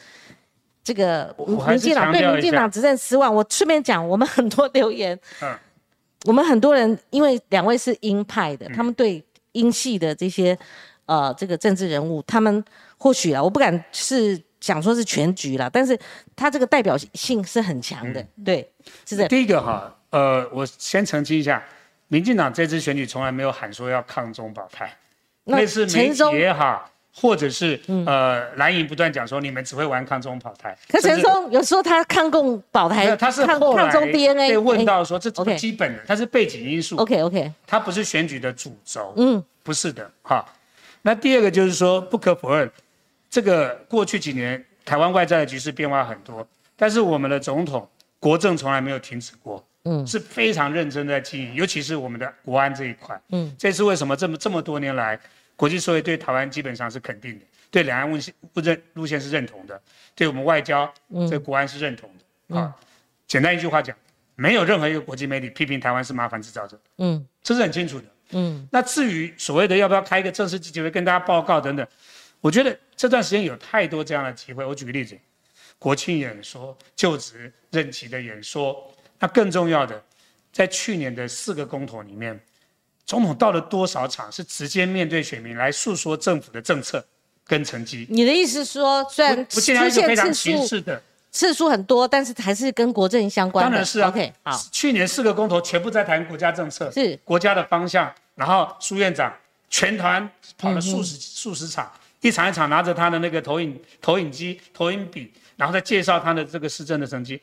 这个民进党对民进党执政失望？我顺便讲，我们很多留言，嗯，我们很多人因为两位是鹰派的，他们对鹰系的这些呃这个政治人物，他们或许啊，我不敢是讲说是全局了，但是他这个代表性是很强的，对，是的。第一个哈，呃，我先澄清一下。民进党这次选举从来没有喊说要抗中保台，那是媒体也好，或者是呃蓝营不断讲说你们只会玩抗中保台。可陈松有说他抗共保台，他是抗中 DNA 被问到说这是基本的，它是背景因素。OK OK，它不是选举的主轴。嗯，不是的哈。那第二个就是说不可否认，这个过去几年台湾外在的局势变化很多，但是我们的总统国政从来没有停止过。嗯，是非常认真在经营，尤其是我们的国安这一块。嗯，这是为什么这么这么多年来，国际社会对台湾基本上是肯定的，对两岸路线不认路线是认同的，对我们外交这国安是认同的。啊，简单一句话讲，没有任何一个国际媒体批评台湾是麻烦制造者。嗯，这是很清楚的。嗯，那至于所谓的要不要开一个正式记者会跟大家报告等等，我觉得这段时间有太多这样的机会。我举个例子，国庆演说、就职任期的演说。那更重要的，在去年的四个公投里面，总统到了多少场是直接面对选民来诉说政府的政策跟成绩？你的意思说，虽然出现次数次数很多，但是还是跟国政相关的。当然是啊。OK，好。去年四个公投全部在谈国家政策，是国家的方向。然后苏院长全团跑了数十数十场，一场一场拿着他的那个投影投影机、投影笔，然后再介绍他的这个市政的成绩。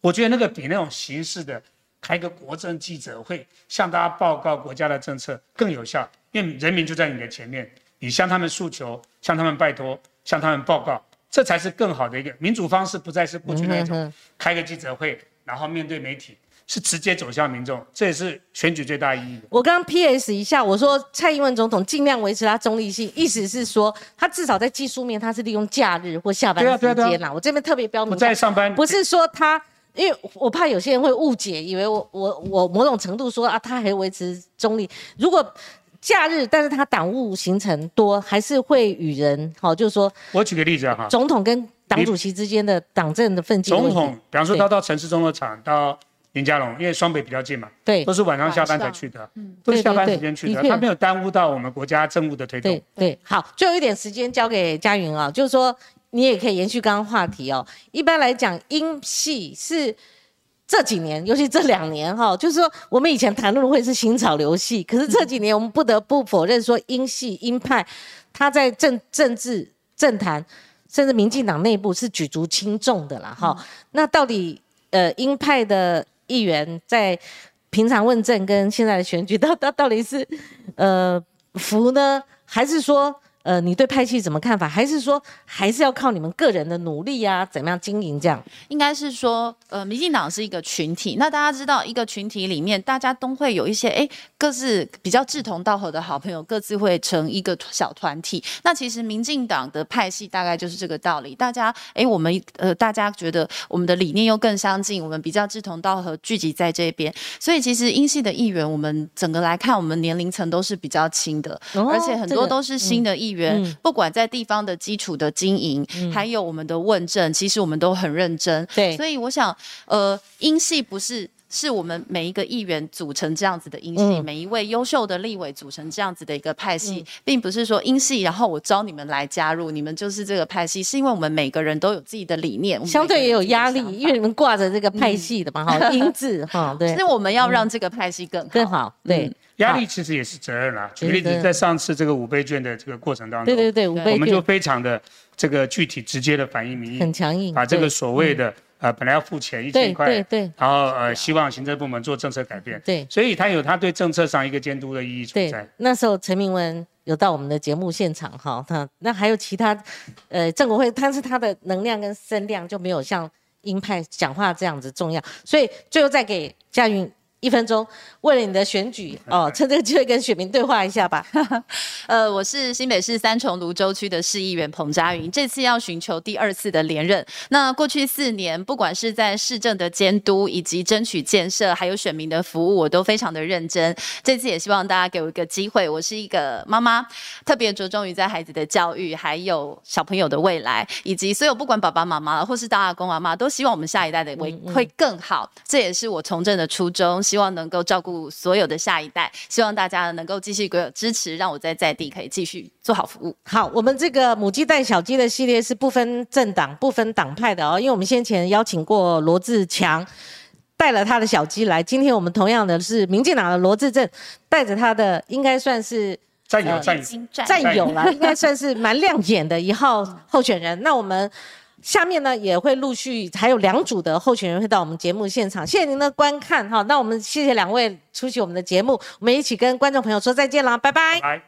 我觉得那个比那种形式的开个国政记者会，向大家报告国家的政策更有效，因为人民就在你的前面，你向他们诉求，向他们拜托，向他们报告，这才是更好的一个民主方式，不再是过去那种开个记者会，然后面对媒体，是直接走向民众，这也是选举最大意义。我刚刚 P.S. 一下，我说蔡英文总统尽量维持他中立性，意思是说他至少在技术面他是利用假日或下班时间啦。我这边特别标明，不在上班，不是说他。因为我怕有些人会误解，以为我我我某种程度说啊，他还维持中立。如果假日，但是他党务行程多，还是会与人好，就是说。我举个例子哈，总统跟党主席之间的党政的分界。总统，比方说他到城市中的场，到林佳龙，因为双北比较近嘛，对，都是晚上下班才去的，嗯，都是下班时间去的，他没有耽误到我们国家政务的推动。对对，好，最后一点时间交给嘉云啊，就是说。你也可以延续刚刚话题哦。一般来讲，英系是这几年，尤其这两年哈，就是说我们以前谈论会是新潮流系，可是这几年我们不得不否认说，英系鹰派他在政政治政坛，甚至民进党内部是举足轻重的啦。哈，那到底呃鹰派的议员在平常问政跟现在的选举，到到到底是呃服呢，还是说？呃，你对派系怎么看法？还是说还是要靠你们个人的努力呀？怎么样经营这样？应该是说，呃，民进党是一个群体。那大家知道，一个群体里面，大家都会有一些哎，各自比较志同道合的好朋友，各自会成一个小团体。那其实民进党的派系大概就是这个道理。大家哎，我们呃，大家觉得我们的理念又更相近，我们比较志同道合，聚集在这边。所以其实英系的议员，我们整个来看，我们年龄层都是比较轻的，而且很多都是新的议员。员，不管在地方的基础的经营，还有我们的问政，其实我们都很认真。对，所以我想，呃，英系不是是我们每一个议员组成这样子的英系，每一位优秀的立委组成这样子的一个派系，并不是说英系，然后我招你们来加入，你们就是这个派系，是因为我们每个人都有自己的理念，相对也有压力，因为你们挂着这个派系的嘛，哈，*laughs* 英字哈，对，*laughs* 所以我们要让这个派系更更好，对。压力其实也是责任啦。举例子，在上次这个五倍券的这个过程当中，对对对，五倍券，我们就非常的这个具体直接的反映民意，很强硬，把这个所谓的呃本来要付钱一千块，对对，然后呃希望行政部门做政策改变，对，所以他有他对政策上一个监督的意义存在。那时候陈明文有到我们的节目现场哈，他那还有其他呃郑国辉，但是他的能量跟声量就没有像鹰派讲话这样子重要，所以最后再给嘉云。一分钟，为了你的选举 *laughs* 哦，趁这个机会跟选民对话一下吧。*laughs* 呃，我是新北市三重泸州区的市议员彭佳云，这次要寻求第二次的连任。那过去四年，不管是在市政的监督，以及争取建设，还有选民的服务，我都非常的认真。这次也希望大家给我一个机会，我是一个妈妈，特别着重于在孩子的教育，还有小朋友的未来，以及所有不管爸爸妈妈或是大阿公阿妈，都希望我们下一代的会会更好。这也是我从政的初衷，希望能够照顾所有的下一代，希望大家能够继续给我支持，让我在在地可以继续做好服务。好，我们这个母鸡带小鸡的系列是不分政党、不分党派的哦，因为我们先前邀请过罗志强带了他的小鸡来，今天我们同样的是民进党的罗志正带着他的，应该算是战友战友战友了，应该算是蛮亮眼的一号候选人。那我们。下面呢也会陆续还有两组的候选人会到我们节目现场，谢谢您的观看哈。那我们谢谢两位出席我们的节目，我们一起跟观众朋友说再见啦，拜拜。